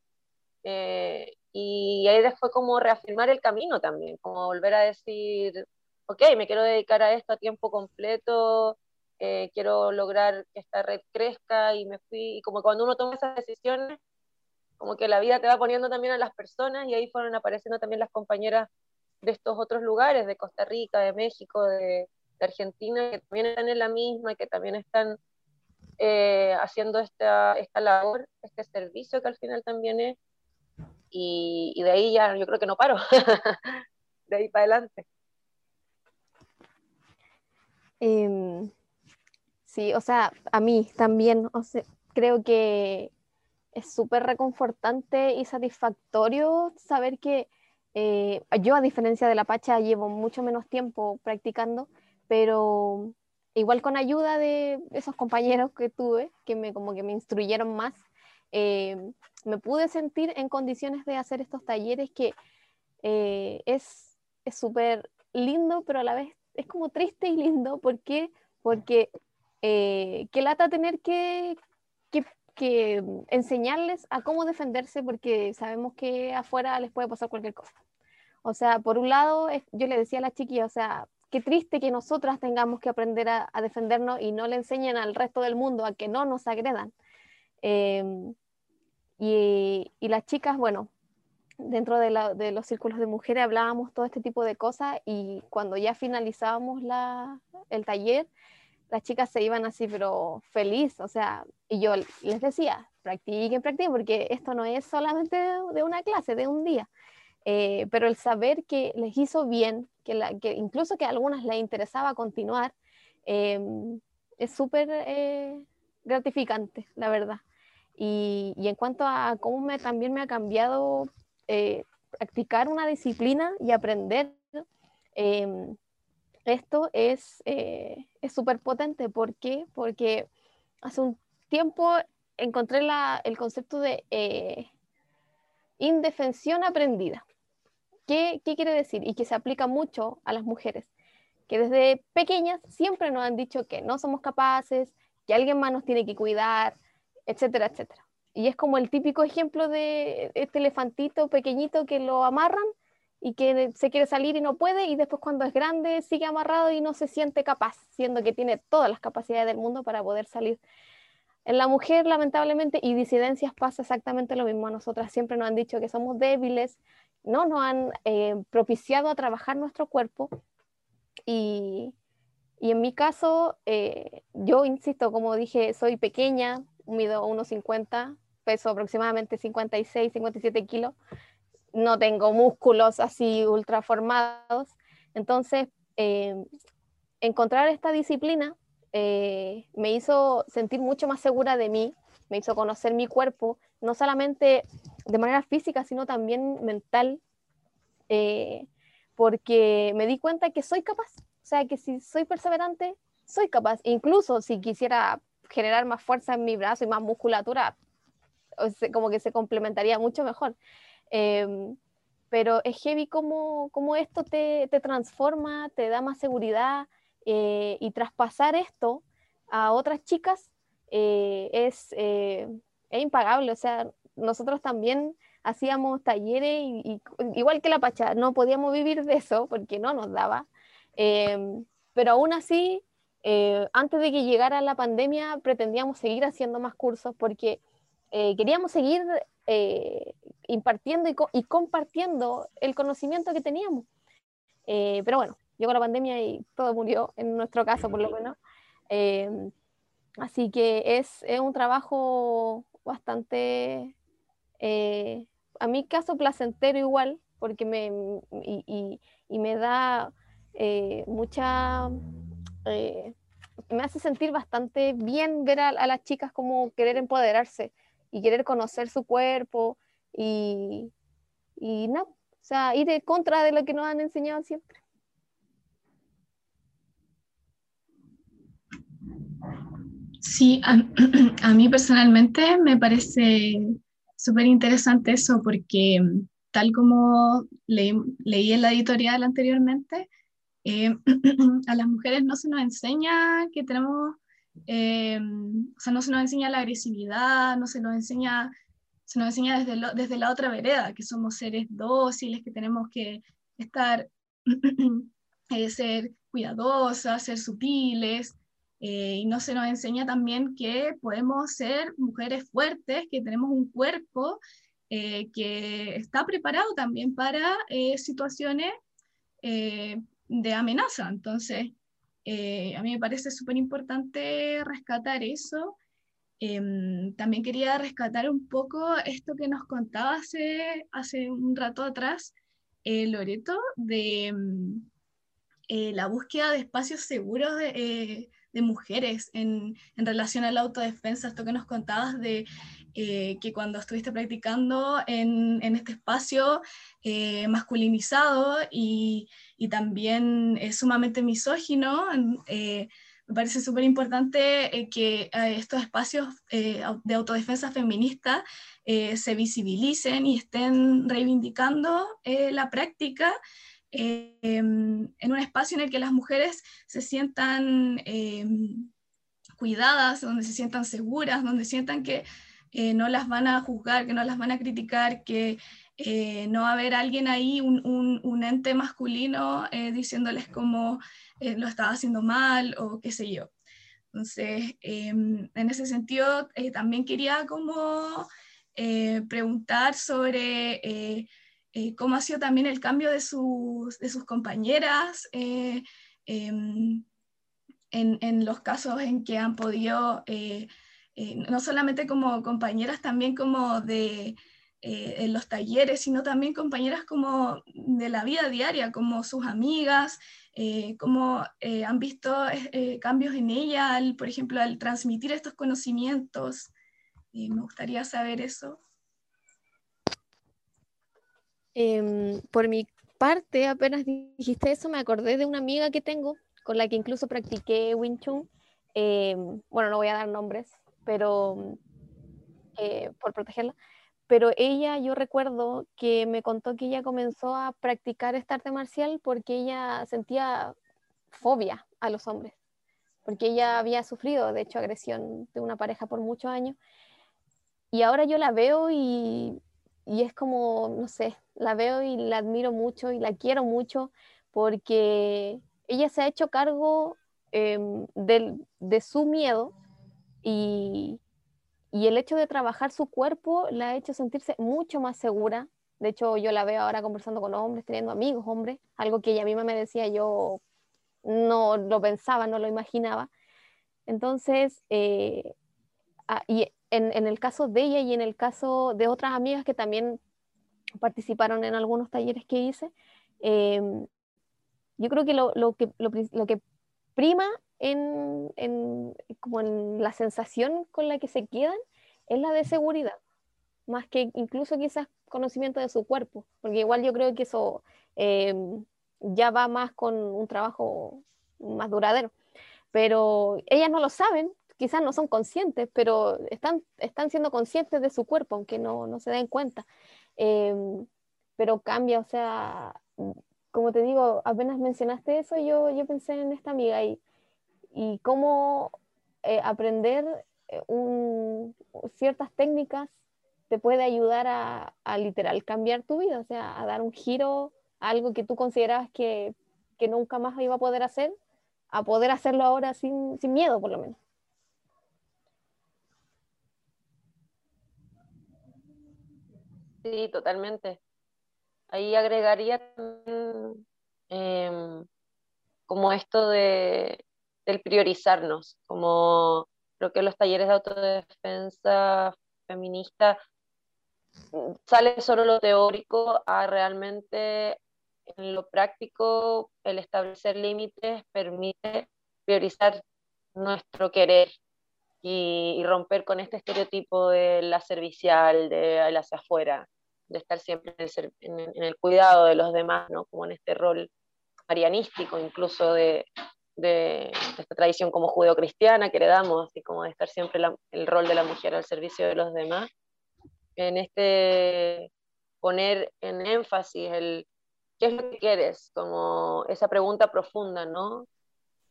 Eh, y ahí fue como reafirmar el camino también, como volver a decir, ok, me quiero dedicar a esto a tiempo completo, eh, quiero lograr que esta red crezca y me fui, y como cuando uno toma esas decisiones, como que la vida te va poniendo también a las personas y ahí fueron apareciendo también las compañeras de estos otros lugares, de Costa Rica, de México, de, Argentina, que también están en la misma, que también están eh, haciendo esta, esta labor, este servicio que al final también es, y, y de ahí ya yo creo que no paro, de ahí para adelante. Eh, Sí, o sea, a mí también, creo que es súper reconfortante y satisfactorio saber que eh, yo, a diferencia de la Pacha, llevo mucho menos tiempo practicando, pero igual con ayuda de esos compañeros que tuve, que me, como que me instruyeron más, eh, me pude sentir en condiciones de hacer estos talleres que eh, es súper lindo, pero a la vez es como triste y lindo. ¿Por qué? Porque eh, qué lata tener que, que, enseñarles a cómo defenderse porque sabemos que afuera les puede pasar cualquier cosa. O sea, por un lado, yo le decía a la chiquilla, o sea, qué triste que nosotras tengamos que aprender a, defendernos y no le enseñen al resto del mundo a que no nos agredan. Em, y, las chicas, bueno, dentro de, los círculos de mujeres hablábamos todo este tipo de cosas y cuando ya finalizábamos el taller, las chicas se iban así, pero feliz, o sea, y yo les decía, practiquen, practiquen, porque esto no es solamente de una clase, de un día, eh, pero el saber que les hizo bien, que, incluso que a algunas les interesaba continuar, em, es súper eh, gratificante, la verdad. Y, y, en cuanto a cómo también me ha cambiado eh, practicar una disciplina y aprender esto es súper potente. ¿Por qué? Porque hace un tiempo encontré el concepto de indefensión aprendida. ¿Qué, quiere decir? Y que se aplica mucho a las mujeres, que desde pequeñas siempre nos han dicho que no somos capaces, que alguien más nos tiene que cuidar, etcétera, etcétera. Y es como el típico ejemplo de este elefantito pequeñito que lo amarran y que se quiere salir y no puede, y después cuando es grande sigue amarrado y no se siente capaz, siendo que tiene todas las capacidades del mundo para poder salir. En la mujer, lamentablemente, y disidencias pasa exactamente lo mismo. A nosotras siempre nos han dicho que somos débiles, no nos han eh, propiciado a trabajar nuestro cuerpo. Y, en mi caso, eh, yo insisto, como dije, soy pequeña, mido 1,50, peso aproximadamente 56, 57 kilos, no tengo músculos así ultra formados. Entonces, eh, encontrar esta disciplina eh, me hizo sentir mucho más segura de mí, me hizo conocer mi cuerpo, no solamente de manera física, sino también mental, eh, porque me di cuenta que soy capaz, o sea, que si soy perseverante, soy capaz, incluso si quisiera generar más fuerza en mi brazo y más musculatura, como que se complementaría mucho mejor. Em, pero es heavy como, como esto te, te, transforma, te da más seguridad, eh, y traspasar esto a otras chicas eh, es, eh, es, impagable. O sea, nosotros también hacíamos talleres, igual que la Pacha, no podíamos vivir de eso porque no nos daba. Em, pero aún así, antes de que llegara la pandemia, pretendíamos seguir haciendo más cursos porque queríamos seguir impartiendo y, y, compartiendo el conocimiento que teníamos. pero bueno, llegó la pandemia y todo murió, en nuestro caso por lo menos. Eh, así que es, es, un trabajo bastante, eh, a mi caso placentero igual, porque me, y, y, y me da eh, mucha, me hace sentir bastante bien ver a, a, las chicas como querer empoderarse y querer conocer su cuerpo y, y no, o sea, ir de contra de lo que nos han enseñado siempre. Sí, a, mí personalmente me parece súper interesante eso porque tal como leí en la editorial anteriormente, eh, a las mujeres no se nos enseña que tenemos, eh, o sea, no se nos enseña la agresividad, no se nos enseña, se nos enseña desde, desde la otra vereda, que somos seres dóciles, que tenemos que estar, eh, ser cuidadosas, ser sutiles, eh, y no se nos enseña también que podemos ser mujeres fuertes, que tenemos un cuerpo eh, que está preparado también para situaciones de amenaza. Entonces, a mí me parece súper importante rescatar eso. Em, también quería rescatar un poco esto que nos contaba hace, hace un rato atrás Loreto, de em, la búsqueda de espacios seguros de, de mujeres en, en, relación a la autodefensa, esto que nos contabas de eh, que cuando estuviste practicando en, en este espacio eh, masculinizado y, y, también sumamente misógino, eh, me parece súper importante que estos espacios de autodefensa feminista se visibilicen y estén reivindicando la práctica Em, en un espacio en el que las mujeres se sientan em, cuidadas, donde se sientan seguras, donde sientan que eh, no las van a juzgar, que no las van a criticar, que eh, no va a haber alguien ahí, un, un, ente masculino eh, diciéndoles cómo lo estaba haciendo mal o qué sé yo. Entonces, en ese sentido, también quería como preguntar sobre eh, cómo ha sido también el cambio de sus, de sus compañeras eh, em, en, en, los casos en que han podido, eh, no solamente como compañeras, también como de en los talleres, sino también compañeras como de la vida diaria, como sus amigas, cómo han visto cambios en ella, por ejemplo, al transmitir estos conocimientos. me gustaría saber eso. Em, por mi parte, apenas dijiste eso, me acordé de una amiga que tengo, con la que incluso practiqué Wing Chun. Em, bueno, no voy a dar nombres, pero eh, por protegerla. Pero ella, yo recuerdo que me contó que ella comenzó a practicar esta arte marcial porque ella sentía fobia a los hombres, porque ella había sufrido, de hecho, agresión de una pareja por muchos años. Y ahora yo la veo y, y es como, no sé, la veo y la admiro mucho y la quiero mucho porque ella se ha hecho cargo em, de su miedo y, y el hecho de trabajar su cuerpo la ha hecho sentirse mucho más segura. De hecho, yo la veo ahora conversando con hombres, teniendo amigos hombres, algo que ella misma me decía, yo no lo pensaba, no lo imaginaba. Entonces, eh, ah, y en, el caso de ella y en el caso de otras amigas que también participaron en algunos talleres que hice, em, yo creo que lo, que lo, que prima en, como en la sensación con la que se quedan es la de seguridad, más que incluso quizás conocimiento de su cuerpo, porque igual yo creo que eso em, ya va más con un trabajo más duradero. Pero ellas no lo saben, quizás no son conscientes, pero están, están siendo conscientes de su cuerpo, aunque no, no se den cuenta. Em, pero cambia, o sea, como te digo, apenas mencionaste eso, yo, yo pensé en esta amiga y, y cómo eh, aprender eh, ciertas técnicas te puede ayudar a, a, literal cambiar tu vida, o sea, a dar un giro a algo que tú considerabas que, que nunca más iba a poder hacer, a poder hacerlo ahora sin, sin miedo, por lo menos. Sí, totalmente. Ahí agregaría em, como esto de, del priorizarnos, como creo que los talleres de autodefensa feminista mm, sale solo lo teórico a realmente en lo práctico el establecer límites permite priorizar nuestro querer y, romper con este estereotipo de la servicial, de la hacia afuera, de estar siempre en el, cuidado de los demás, ¿no? como en este rol marianístico, incluso de, de, esta tradición como judeocristiana que heredamos, así como de estar siempre el rol de la mujer al servicio de los demás, en este poner en énfasis el qué es lo que quieres, como esa pregunta profunda, ¿no?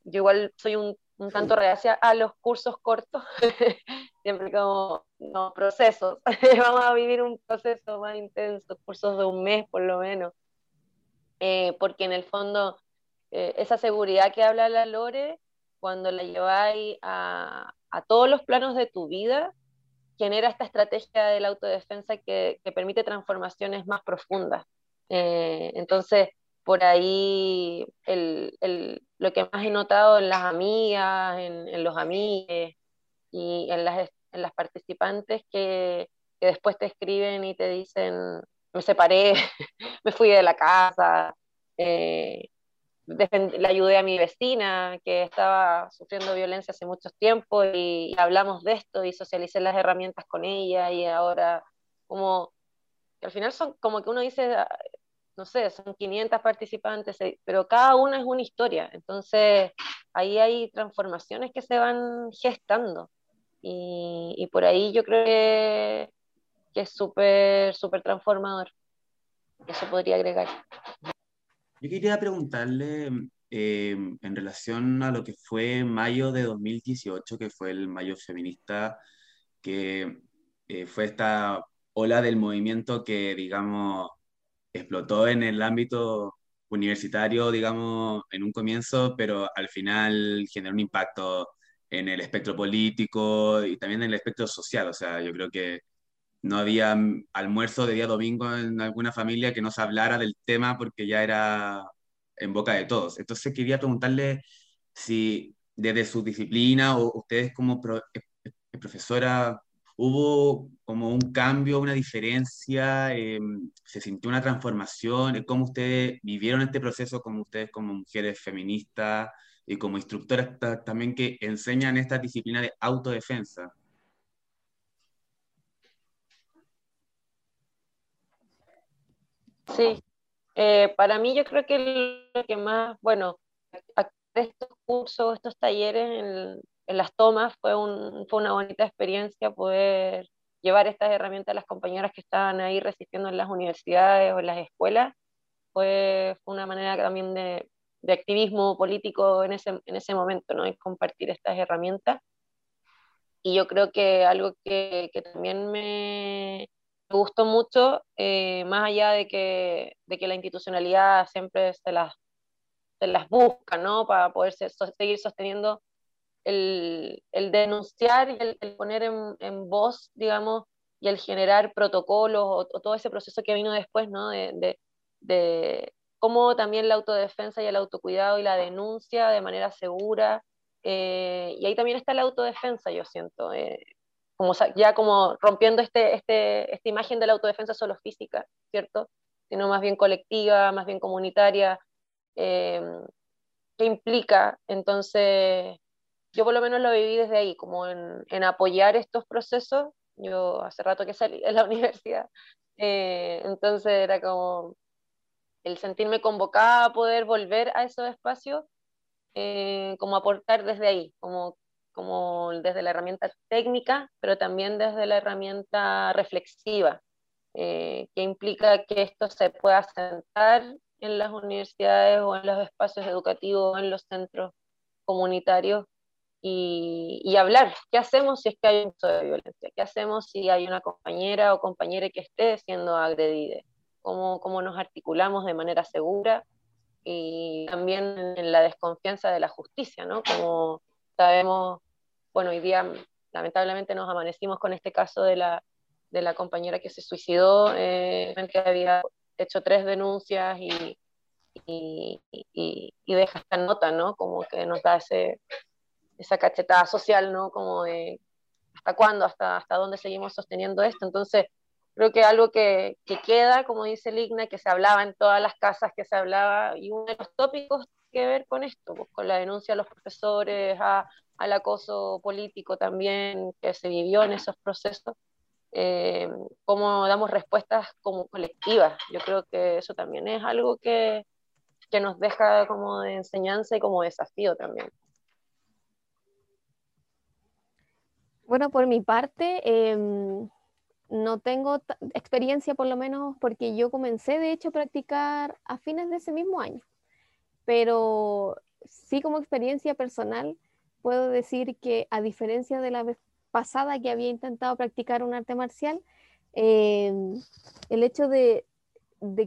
Yo igual soy un un tanto reacia a los cursos cortos, siempre como no, procesos. Vamos a vivir un proceso más intenso, cursos de un mes por lo menos, eh, porque en el fondo eh, esa seguridad que habla la Lore, cuando la lleváis a, a, todos los planos de tu vida, genera esta estrategia de la autodefensa que, que permite transformaciones más profundas. Eh, entonces, por ahí el, el, lo que más he notado en las amigas, en, los amigos y en las, en las participantes que, que, después te escriben y te dicen, me separé, me fui de la casa, eh, le ayudé a mi vecina que estaba sufriendo violencia hace mucho tiempo y, y, hablamos de esto y socialicé las herramientas con ella y ahora como al final son como que uno dice no sé, son 500 participantes, eh, pero cada una es una historia. Entonces, ahí hay transformaciones que se van gestando. Y, por ahí yo creo que, es súper, súper transformador. Eso podría agregar. Yo quería preguntarle eh, en relación a lo que fue mayo de 2018, que fue el mayo feminista, que eh, fue esta ola del movimiento que, digamos, explotó en el ámbito universitario, digamos, en un comienzo, pero al final generó un impacto en el espectro político y también en el espectro social. O sea, yo creo que no había almuerzo de día domingo en alguna familia que no se hablara del tema porque ya era en boca de todos. Entonces quería preguntarle si desde su disciplina o ustedes como profesora hubo como un cambio, una diferencia, em, se sintió una transformación, cómo ustedes vivieron este proceso, como ustedes como mujeres feministas y como instructoras también que enseñan esta disciplina de autodefensa. Sí, eh, para mí yo creo que lo que más, bueno, estos cursos, estos talleres en, en las tomas fue, un, fue una bonita experiencia poder llevar estas herramientas a las compañeras que estaban ahí resistiendo en las universidades o en las escuelas. Fue, fue una manera también de, de, activismo político en ese, en ese momento, ¿no? Y compartir estas herramientas. Y yo creo que algo que, que también me, me gustó mucho, eh, más allá de que, de que la institucionalidad siempre se las, se las busca, ¿no? Para poder seguir sosteniendo el, el denunciar y el, poner en, en, voz, digamos, y el generar protocolos o, todo ese proceso que vino después, ¿no? De, de, cómo también la autodefensa y el autocuidado y la denuncia de manera segura. Eh, y ahí también está la autodefensa, yo siento. Eh, como ya como rompiendo este, este, esta imagen de la autodefensa solo física, ¿cierto? Sino más bien colectiva, más bien comunitaria, eh, que implica, entonces, yo por lo menos lo viví desde ahí, como en, en apoyar estos procesos. Yo hace rato que salí de la universidad, eh, entonces era como el sentirme convocada a poder volver a esos espacios, eh, como aportar desde ahí, como como desde la herramienta técnica, pero también desde la herramienta reflexiva, eh, que implica que esto se pueda sentar en las universidades o en los espacios educativos, en los centros comunitarios y, y, hablar. ¿Qué hacemos si es que hay un uso de violencia? ¿Qué hacemos si hay una compañera o compañera que esté siendo agredida? ¿Cómo, cómo nos articulamos de manera segura? Y también en la desconfianza de la justicia, ¿no? Como sabemos bueno, hoy día lamentablemente nos amanecimos con este caso de la, de la compañera que se suicidó, eh, que había hecho tres denuncias y, y, y, deja esta nota, ¿no? Como que nos da ese, esa cachetada social, ¿no? Como de hasta cuándo, hasta, hasta dónde seguimos sosteniendo esto. Entonces, creo que algo que, que queda, como dice Ligna, que se hablaba en todas las casas que se hablaba, y uno de los tópicos que ver con esto, pues, con la denuncia a los profesores, a, al acoso político también que se vivió en esos procesos, eh, cómo damos respuestas como colectivas. Yo creo que eso también es algo que, que nos deja como de enseñanza y como desafío también. Bueno, por mi parte, em, no tengo experiencia por lo menos porque yo comencé de hecho a practicar a fines de ese mismo año, pero sí como experiencia personal puedo decir que a diferencia de la vez pasada que había intentado practicar un arte marcial, em, el hecho de,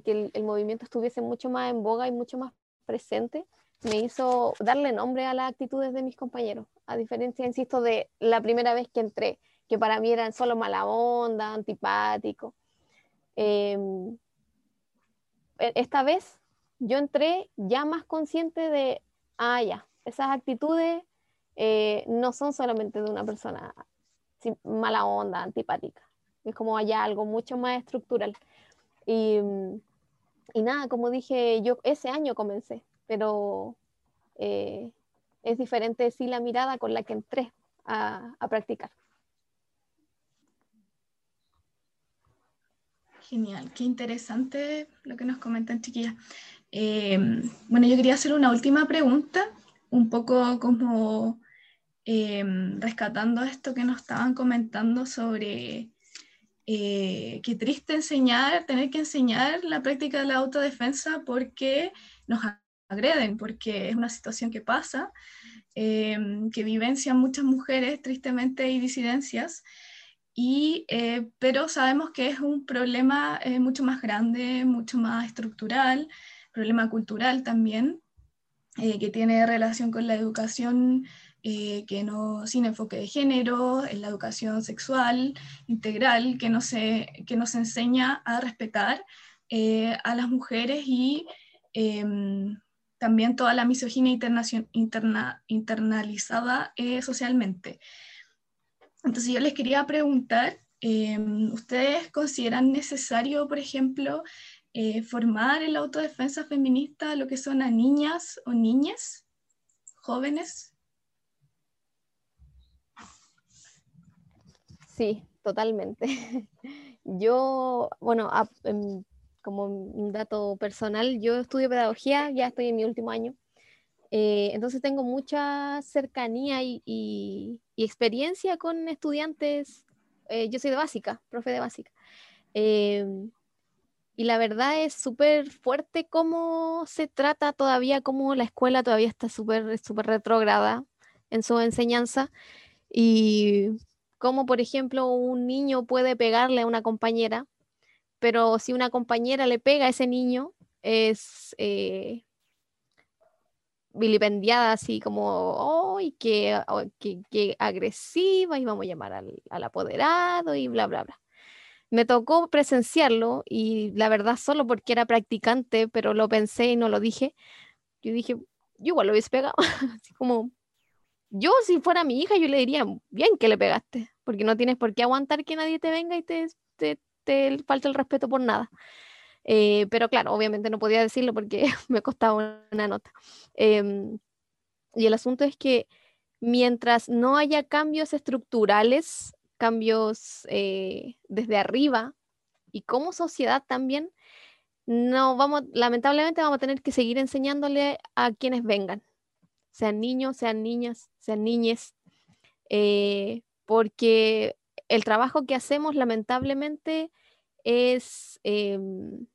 que el, movimiento estuviese mucho más en boga y mucho más presente me hizo darle nombre a las actitudes de mis compañeros, a diferencia, insisto, de la primera vez que entré, que para mí eran solo mala onda, antipático. Em, e, esta vez yo entré ya más consciente de, ah, ya, esas actitudes eh, no son solamente de una persona mala onda, antipática. Es como allá algo mucho más estructural. Y, y nada, como dije, yo ese año comencé, pero eh, es diferente sí la mirada con la que entré a, a practicar. Genial, qué interesante lo que nos comentan, chiquillas. Eh, bueno, yo quería hacer una última pregunta, un poco como Em, rescatando esto que nos estaban comentando sobre eh, qué triste enseñar, tener que enseñar la práctica de la autodefensa porque nos agreden, porque es una situación que pasa, em, que vivencian muchas mujeres tristemente y disidencias. Y, eh, pero sabemos que es un problema eh, mucho más grande, mucho más estructural, problema cultural también, que tiene relación con la educación eh, que no, sin enfoque de género, en la educación sexual integral, que nos, que nos enseña a respetar eh, a las mujeres y em, también toda la misoginia interna, internalizada eh, socialmente. Entonces yo les quería preguntar, em, ¿ustedes consideran necesario, por ejemplo, formar en la autodefensa feminista lo que son a niñas o niñas jóvenes? Sí, totalmente. Yo, bueno, em, como un dato personal, yo estudio pedagogía, ya estoy en mi último año, eh, entonces tengo mucha cercanía y, experiencia con estudiantes. Eh, yo soy de básica, profe de básica. Em, y la verdad es súper fuerte cómo se trata todavía, cómo la escuela todavía está súper súper retrógrada en su enseñanza. Y cómo, por ejemplo, un niño puede pegarle a una compañera, pero si una compañera le pega a ese niño, es eh, vilipendiada así como, ¡ay, qué, qué, agresiva! Y vamos a llamar al, al, apoderado y bla, bla, bla. Me tocó presenciarlo y la verdad solo porque era practicante, pero lo pensé y no lo dije. Yo dije, yo igual lo hubiese pegado, así como, yo si fuera mi hija, yo le diría, bien que le pegaste, porque no tienes por qué aguantar que nadie te venga y te, te, te falte el respeto por nada. Eh, pero claro, obviamente no podía decirlo porque me costaba una nota. Em, y el asunto es que mientras no haya cambios estructurales, cambios eh, desde arriba y como sociedad también, no vamos, lamentablemente vamos a tener que seguir enseñándole a quienes vengan, sean niños, sean niñas, sean niñes, eh, porque el trabajo que hacemos lamentablemente es em,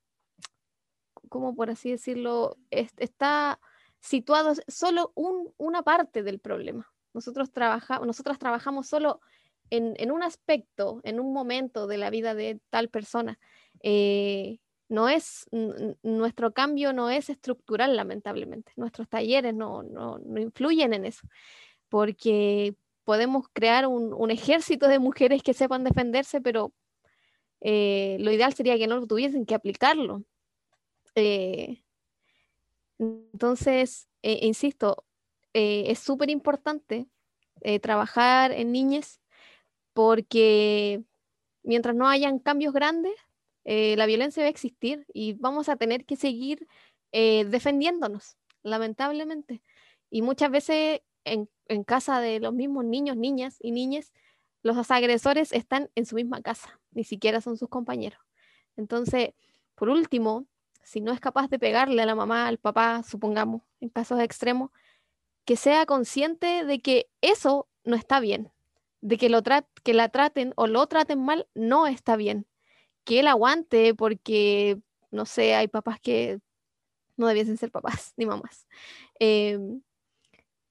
como por así decirlo, está situado solo una parte del problema. Nosotros nosotras trabajamos solo en, un aspecto, en un momento de la vida de tal persona. Eh, no es, nuestro cambio no es estructural, lamentablemente. Nuestros talleres no, influyen en eso, porque podemos crear un, ejército de mujeres que sepan defenderse, pero eh, lo ideal sería que no tuviesen que aplicarlo. Eh, entonces, eh, insisto, es súper importante trabajar en niñas porque mientras no hayan cambios grandes, la violencia va a existir y vamos a tener que seguir defendiéndonos, lamentablemente. Y muchas veces en, en, casa de los mismos niños, niñas y niñas, los agresores están en su misma casa, ni siquiera son sus compañeros. Entonces, por último, si no es capaz de pegarle a la mamá, al papá, supongamos, en casos extremos, que sea consciente de que eso no está bien, de que, lo que la traten o lo traten mal no está bien, que él aguante porque, no sé, hay papás que no debiesen ser papás ni mamás, em,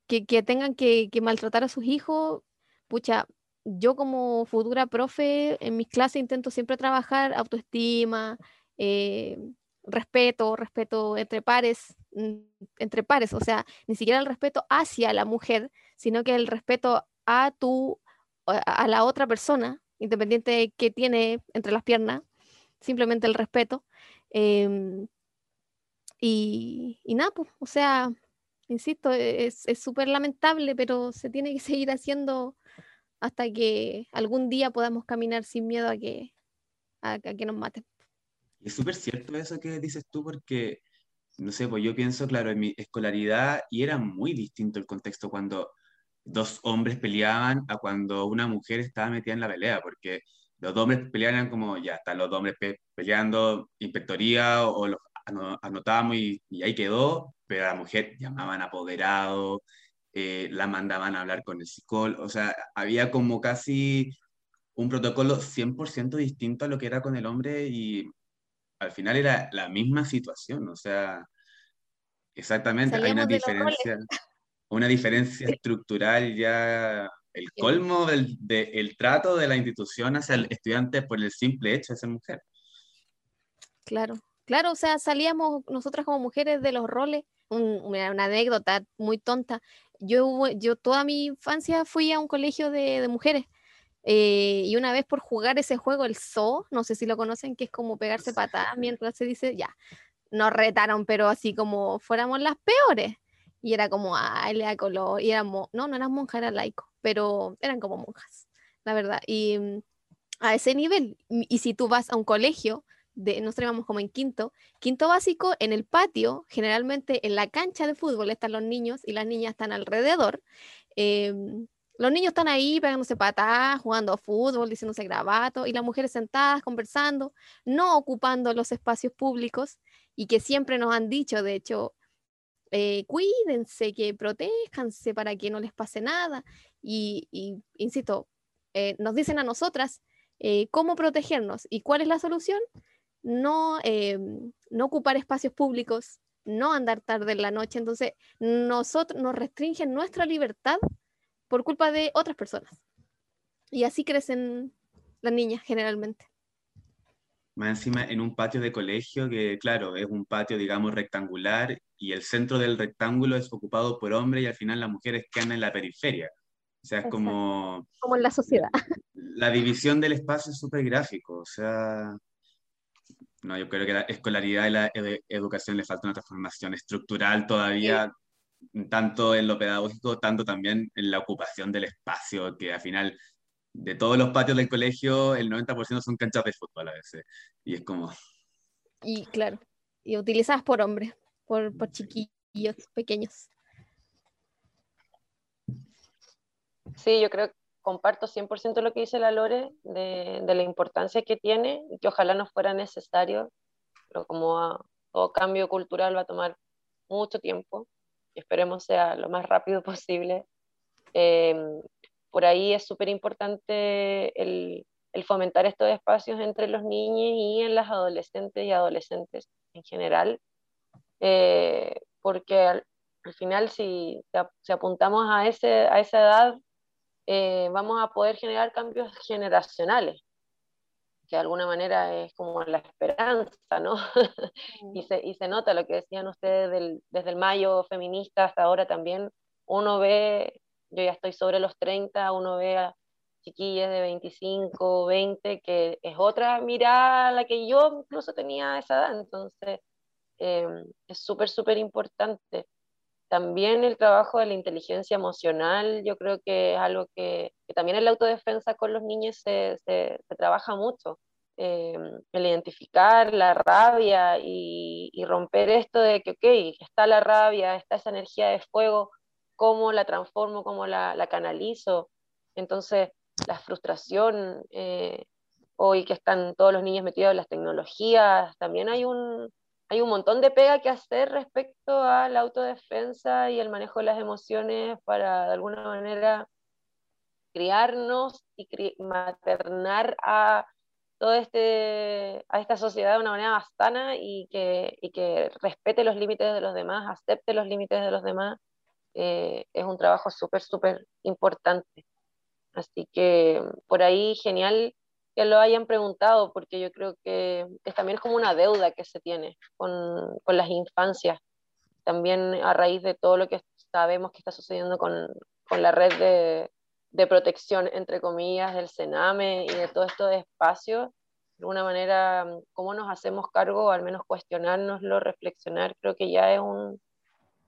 que, tengan que, maltratar a sus hijos, pucha, yo como futura profe en mis clases intento siempre trabajar autoestima, eh, respeto, respeto entre pares, mm, entre pares, o sea, ni siquiera el respeto hacia la mujer, sino que el respeto a tu, a la otra persona, independiente de qué tiene entre las piernas, simplemente el respeto. Em, y, y, nada, pues, o sea, insisto, es súper lamentable, pero se tiene que seguir haciendo hasta que algún día podamos caminar sin miedo a que, a que nos maten. Es súper cierto eso que dices tú porque, no sé, pues yo pienso, claro, en mi escolaridad y era muy distinto el contexto cuando dos hombres peleaban a cuando una mujer estaba metida en la pelea, porque los hombres peleaban como, ya están los hombres peleando, inspectoría o, los anotábamos y, ahí quedó, pero a la mujer llamaban apoderado, eh, la mandaban a hablar con el psicólogo, o sea, había como casi un protocolo 100% distinto a lo que era con el hombre y al final era la misma situación, o sea, exactamente, hay una diferencia, una diferencia estructural ya, el colmo del el trato de la institución hacia el estudiante por el simple hecho de ser mujer. Claro, claro, o sea, salíamos nosotras como mujeres de los roles, una, anécdota muy tonta. Yo, yo toda mi infancia fui a un colegio de, de mujeres eh, y una vez por jugar ese juego, el zoo, no sé si lo conocen, que es como pegarse patadas mientras se dice, ya, nos retaron, pero así como fuéramos las peores. Y era como, ay, le da color. Y éramos, no, no eran monjas, eran laicos, pero eran como monjas, la verdad. Y mm, a ese nivel, y si tú vas a un colegio, de, nosotros íbamos como en quinto, quinto básico, en el patio, generalmente en la cancha de fútbol están los niños y las niñas están alrededor. Eh, Los niños están ahí pegándose patadas, jugando fútbol, diciéndose grabato, y las mujeres sentadas conversando, no ocupando los espacios públicos y que siempre nos han dicho, de hecho, eh, cuídense, que protéjanse para que no les pase nada. Y, insisto, eh, nos dicen a nosotras eh, cómo protegernos y cuál es la solución. No, no ocupar espacios públicos, no andar tarde en la noche. Entonces, nosotros nos restringen nuestra libertad por culpa de otras personas. Y así crecen las niñas generalmente. Más encima en un patio de colegio que, claro, es un patio, digamos, rectangular y el centro del rectángulo es ocupado por hombres y al final las mujeres quedan en la periferia. O sea, es como... Como en la sociedad. La división del espacio es súper gráfico, o sea... No, yo creo que la escolaridad y la educación le falta una transformación estructural todavía tanto en lo pedagógico, tanto también en la ocupación del espacio, que al final de todos los patios del colegio, el 90% son canchas de fútbol a veces. Y es como... Y claro, y utilizadas por hombres, por, por chiquillos pequeños. Sí, yo creo que comparto 100% lo que dice la Lore de, de, la importancia que tiene y que ojalá no fuera necesario, pero como todo cambio cultural va a tomar mucho tiempo, esperemos sea lo más rápido posible. Em, por ahí es súper importante el, el, fomentar estos espacios entre los niños y en las adolescentes y adolescentes en general, eh, porque al, final si, si, apuntamos a, ese, a esa edad, eh, vamos a poder generar cambios generacionales que de alguna manera es como la esperanza, ¿no? y, se, y, se, nota lo que decían ustedes desde el mayo feminista hasta ahora también, uno ve, yo ya estoy sobre los 30, uno ve a chiquillas de 25, 20, que es otra mirada la que yo incluso tenía a esa edad, entonces em, es súper, súper importante. También el trabajo de la inteligencia emocional, yo creo que es algo que, también en la autodefensa con los niños se, se, trabaja mucho. Eh, el identificar la rabia y, romper esto de que, ok, está la rabia, está esa energía de fuego, cómo la transformo, cómo la, canalizo. Entonces, la frustración, eh, hoy que están todos los niños metidos en las tecnologías, también hay un, hay un montón de pega que hacer respecto a la autodefensa y el manejo de las emociones para de alguna manera criarnos y maternar a todo este, a esta sociedad de una manera más sana y que, y que respete los límites de los demás, acepte los límites de los demás, eh, es un trabajo súper, súper importante. Así que por ahí genial que lo hayan preguntado, porque yo creo que es también como una deuda que se tiene con, con, las infancias, también a raíz de todo lo que sabemos que está sucediendo con, con la red de, de, protección, entre comillas, del Sename y de todo esto de espacios, de alguna manera, cómo nos hacemos cargo, al menos cuestionárnoslo, reflexionar, creo que ya es un,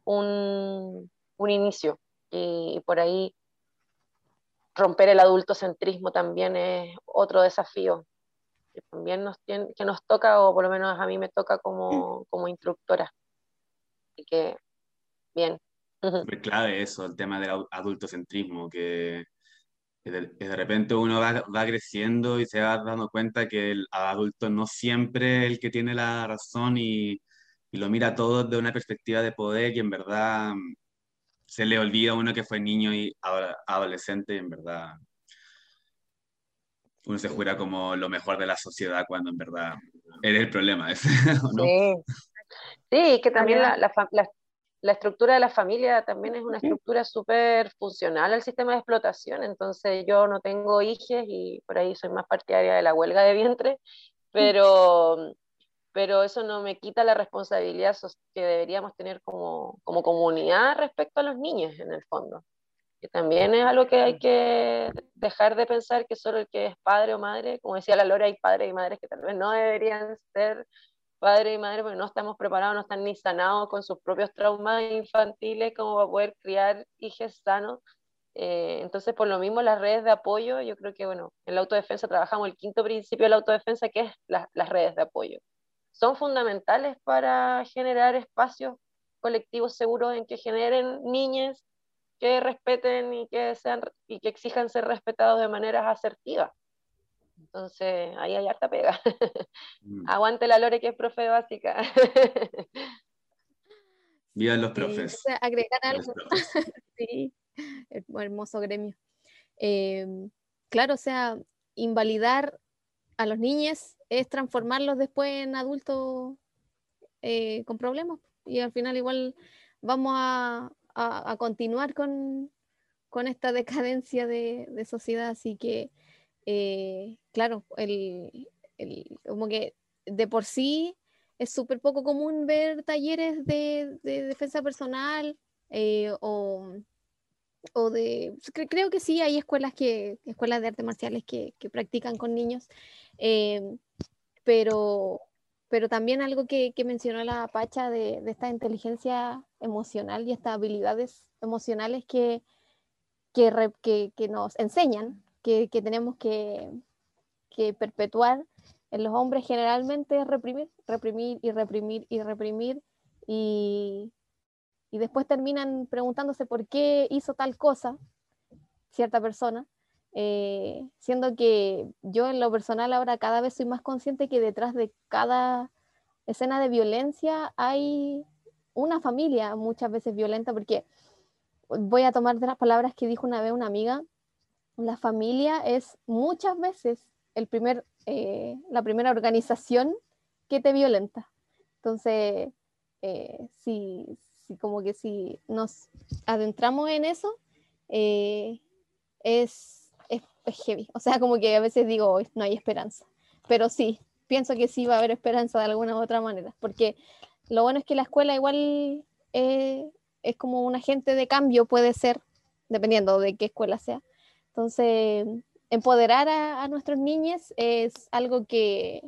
un, un inicio. Y, por ahí romper el adultocentrismo también es otro desafío que también nos, tiene, que nos toca, o por lo menos a mí me toca como, como instructora. y que, bien. Es clave eso, el tema del adultocentrismo, que, de, de, repente uno va, va, creciendo y se va dando cuenta que el adulto no siempre es el que tiene la razón y, y lo mira todo de una perspectiva de poder y en verdad se le olvida a uno que fue niño y adolescente, en verdad uno se jura como lo mejor de la sociedad cuando en verdad eres el problema. ¿no? Sí. sí, que también la, la, la, estructura de la familia también es una estructura súper funcional al sistema de explotación, entonces yo no tengo hijos y por ahí soy más partidaria de la huelga de vientre, pero pero eso no me quita la responsabilidad que deberíamos tener como, como comunidad respecto a los niños en el fondo. Que también es algo que hay que dejar de pensar que solo el que es padre o madre, como decía la Lora, hay padres y madres que tal vez no deberían ser padre y madre porque no estamos preparados, no están ni sanados con sus propios traumas infantiles como para poder criar hijos sanos. Eh, entonces, por lo mismo, las redes de apoyo, yo creo que, bueno, en la autodefensa trabajamos el quinto principio de la autodefensa, que es las redes de apoyo son fundamentales para generar espacios colectivos seguros en que generen niñas que respeten y que, sean, y que exijan ser respetados de maneras asertivas. Entonces, ahí hay harta pega. Mm. Aguante la Lore que es profe básica. Viva los profes. agregar algo. sí, hermoso gremio. Em, claro, o sea, invalidar a los niños es transformarlos después en adultos eh, con problemas. Y al final igual vamos a, a, continuar con, con, esta decadencia de, sociedad. Así que, eh, claro, el, el, como que de por sí es súper poco común ver talleres de, de defensa personal eh, o, o, de... Creo que sí, hay escuelas, que, escuelas de artes marciales que, que practican con niños, pero, pero también algo que, mencionó la Pacha de, esta inteligencia emocional y estas habilidades emocionales que, que, que nos enseñan, que, tenemos que, perpetuar en los hombres generalmente es reprimir, reprimir y reprimir y reprimir y, y después terminan preguntándose por qué hizo tal cosa cierta persona, eh, siendo que yo en lo personal ahora cada vez soy más consciente que detrás de cada escena de violencia hay una familia muchas veces violenta, porque voy a tomar de las palabras que dijo una vez una amiga, la familia es muchas veces el primer, eh, la primera organización que te violenta. Entonces, eh, si, como que si nos adentramos en eso, eh, es, es, heavy. O sea, como que a veces digo, no hay esperanza. Pero sí, pienso que sí va a haber esperanza de alguna u otra manera, porque lo bueno es que la escuela igual es como un agente de cambio, puede ser, dependiendo de qué escuela sea. Entonces, empoderar a, nuestros niños es algo que,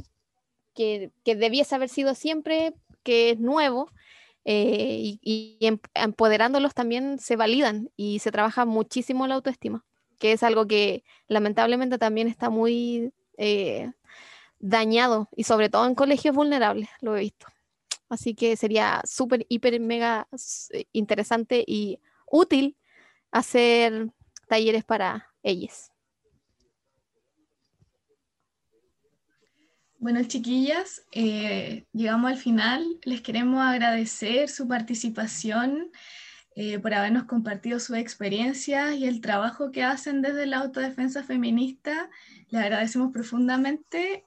que, que, debiese haber sido siempre, que es nuevo, eh, y, em, empoderándolos también se validan y se trabaja muchísimo la autoestima, que es algo que lamentablemente también está muy eh, dañado y sobre todo en colegios vulnerables, lo he visto. Así que sería súper, hiper, mega eh, interesante y útil hacer talleres para ellos. Bueno, chiquillas, eh, llegamos al final. Les queremos agradecer su participación, eh, por habernos compartido sus experiencias y el trabajo que hacen desde la autodefensa feminista. Les agradecemos profundamente.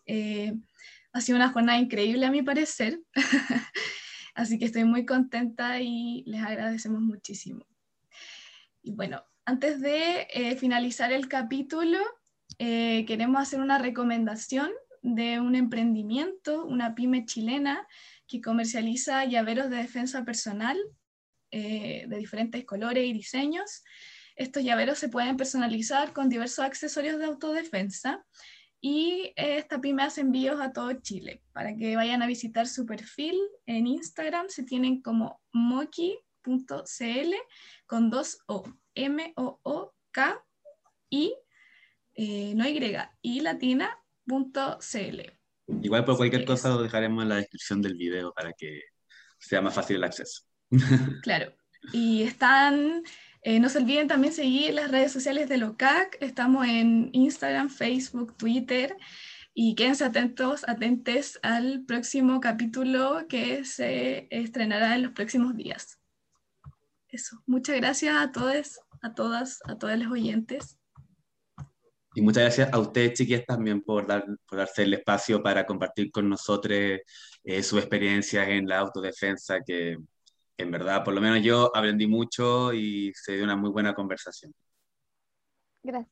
Ha sido una jornada increíble a mi parecer, así que estoy muy contenta y les agradecemos muchísimo. Y bueno, antes de eh, finalizar el capítulo, eh, queremos hacer una recomendación de un emprendimiento, una pyme chilena que comercializa llaveros de defensa personal eh, de diferentes colores y diseños. Estos llaveros se pueden personalizar con diversos accesorios de autodefensa y esta pyme hace envíos a todo Chile para que vayan a visitar su perfil en Instagram. Se tienen como moki.cl con dos O, M-O-O-K y eh, no Y, y latina.cl. Igual por cualquier cosa lo dejaremos en la descripción del video para que sea más fácil el acceso. Claro. Y están eh, no se olviden también seguir las redes sociales de LOCAC. Estamos en Instagram, Facebook, Twitter. Y quédense atentos, atentes al próximo capítulo que se estrenará en los próximos días. Eso. Muchas gracias a todos, a todas, a todos los oyentes. Y muchas gracias a ustedes, chiquillas, también por, dar, por darse el espacio para compartir con nosotros eh, sus experiencias en la autodefensa, que en verdad, por lo menos yo aprendí mucho y se dio una muy buena conversación. Gracias.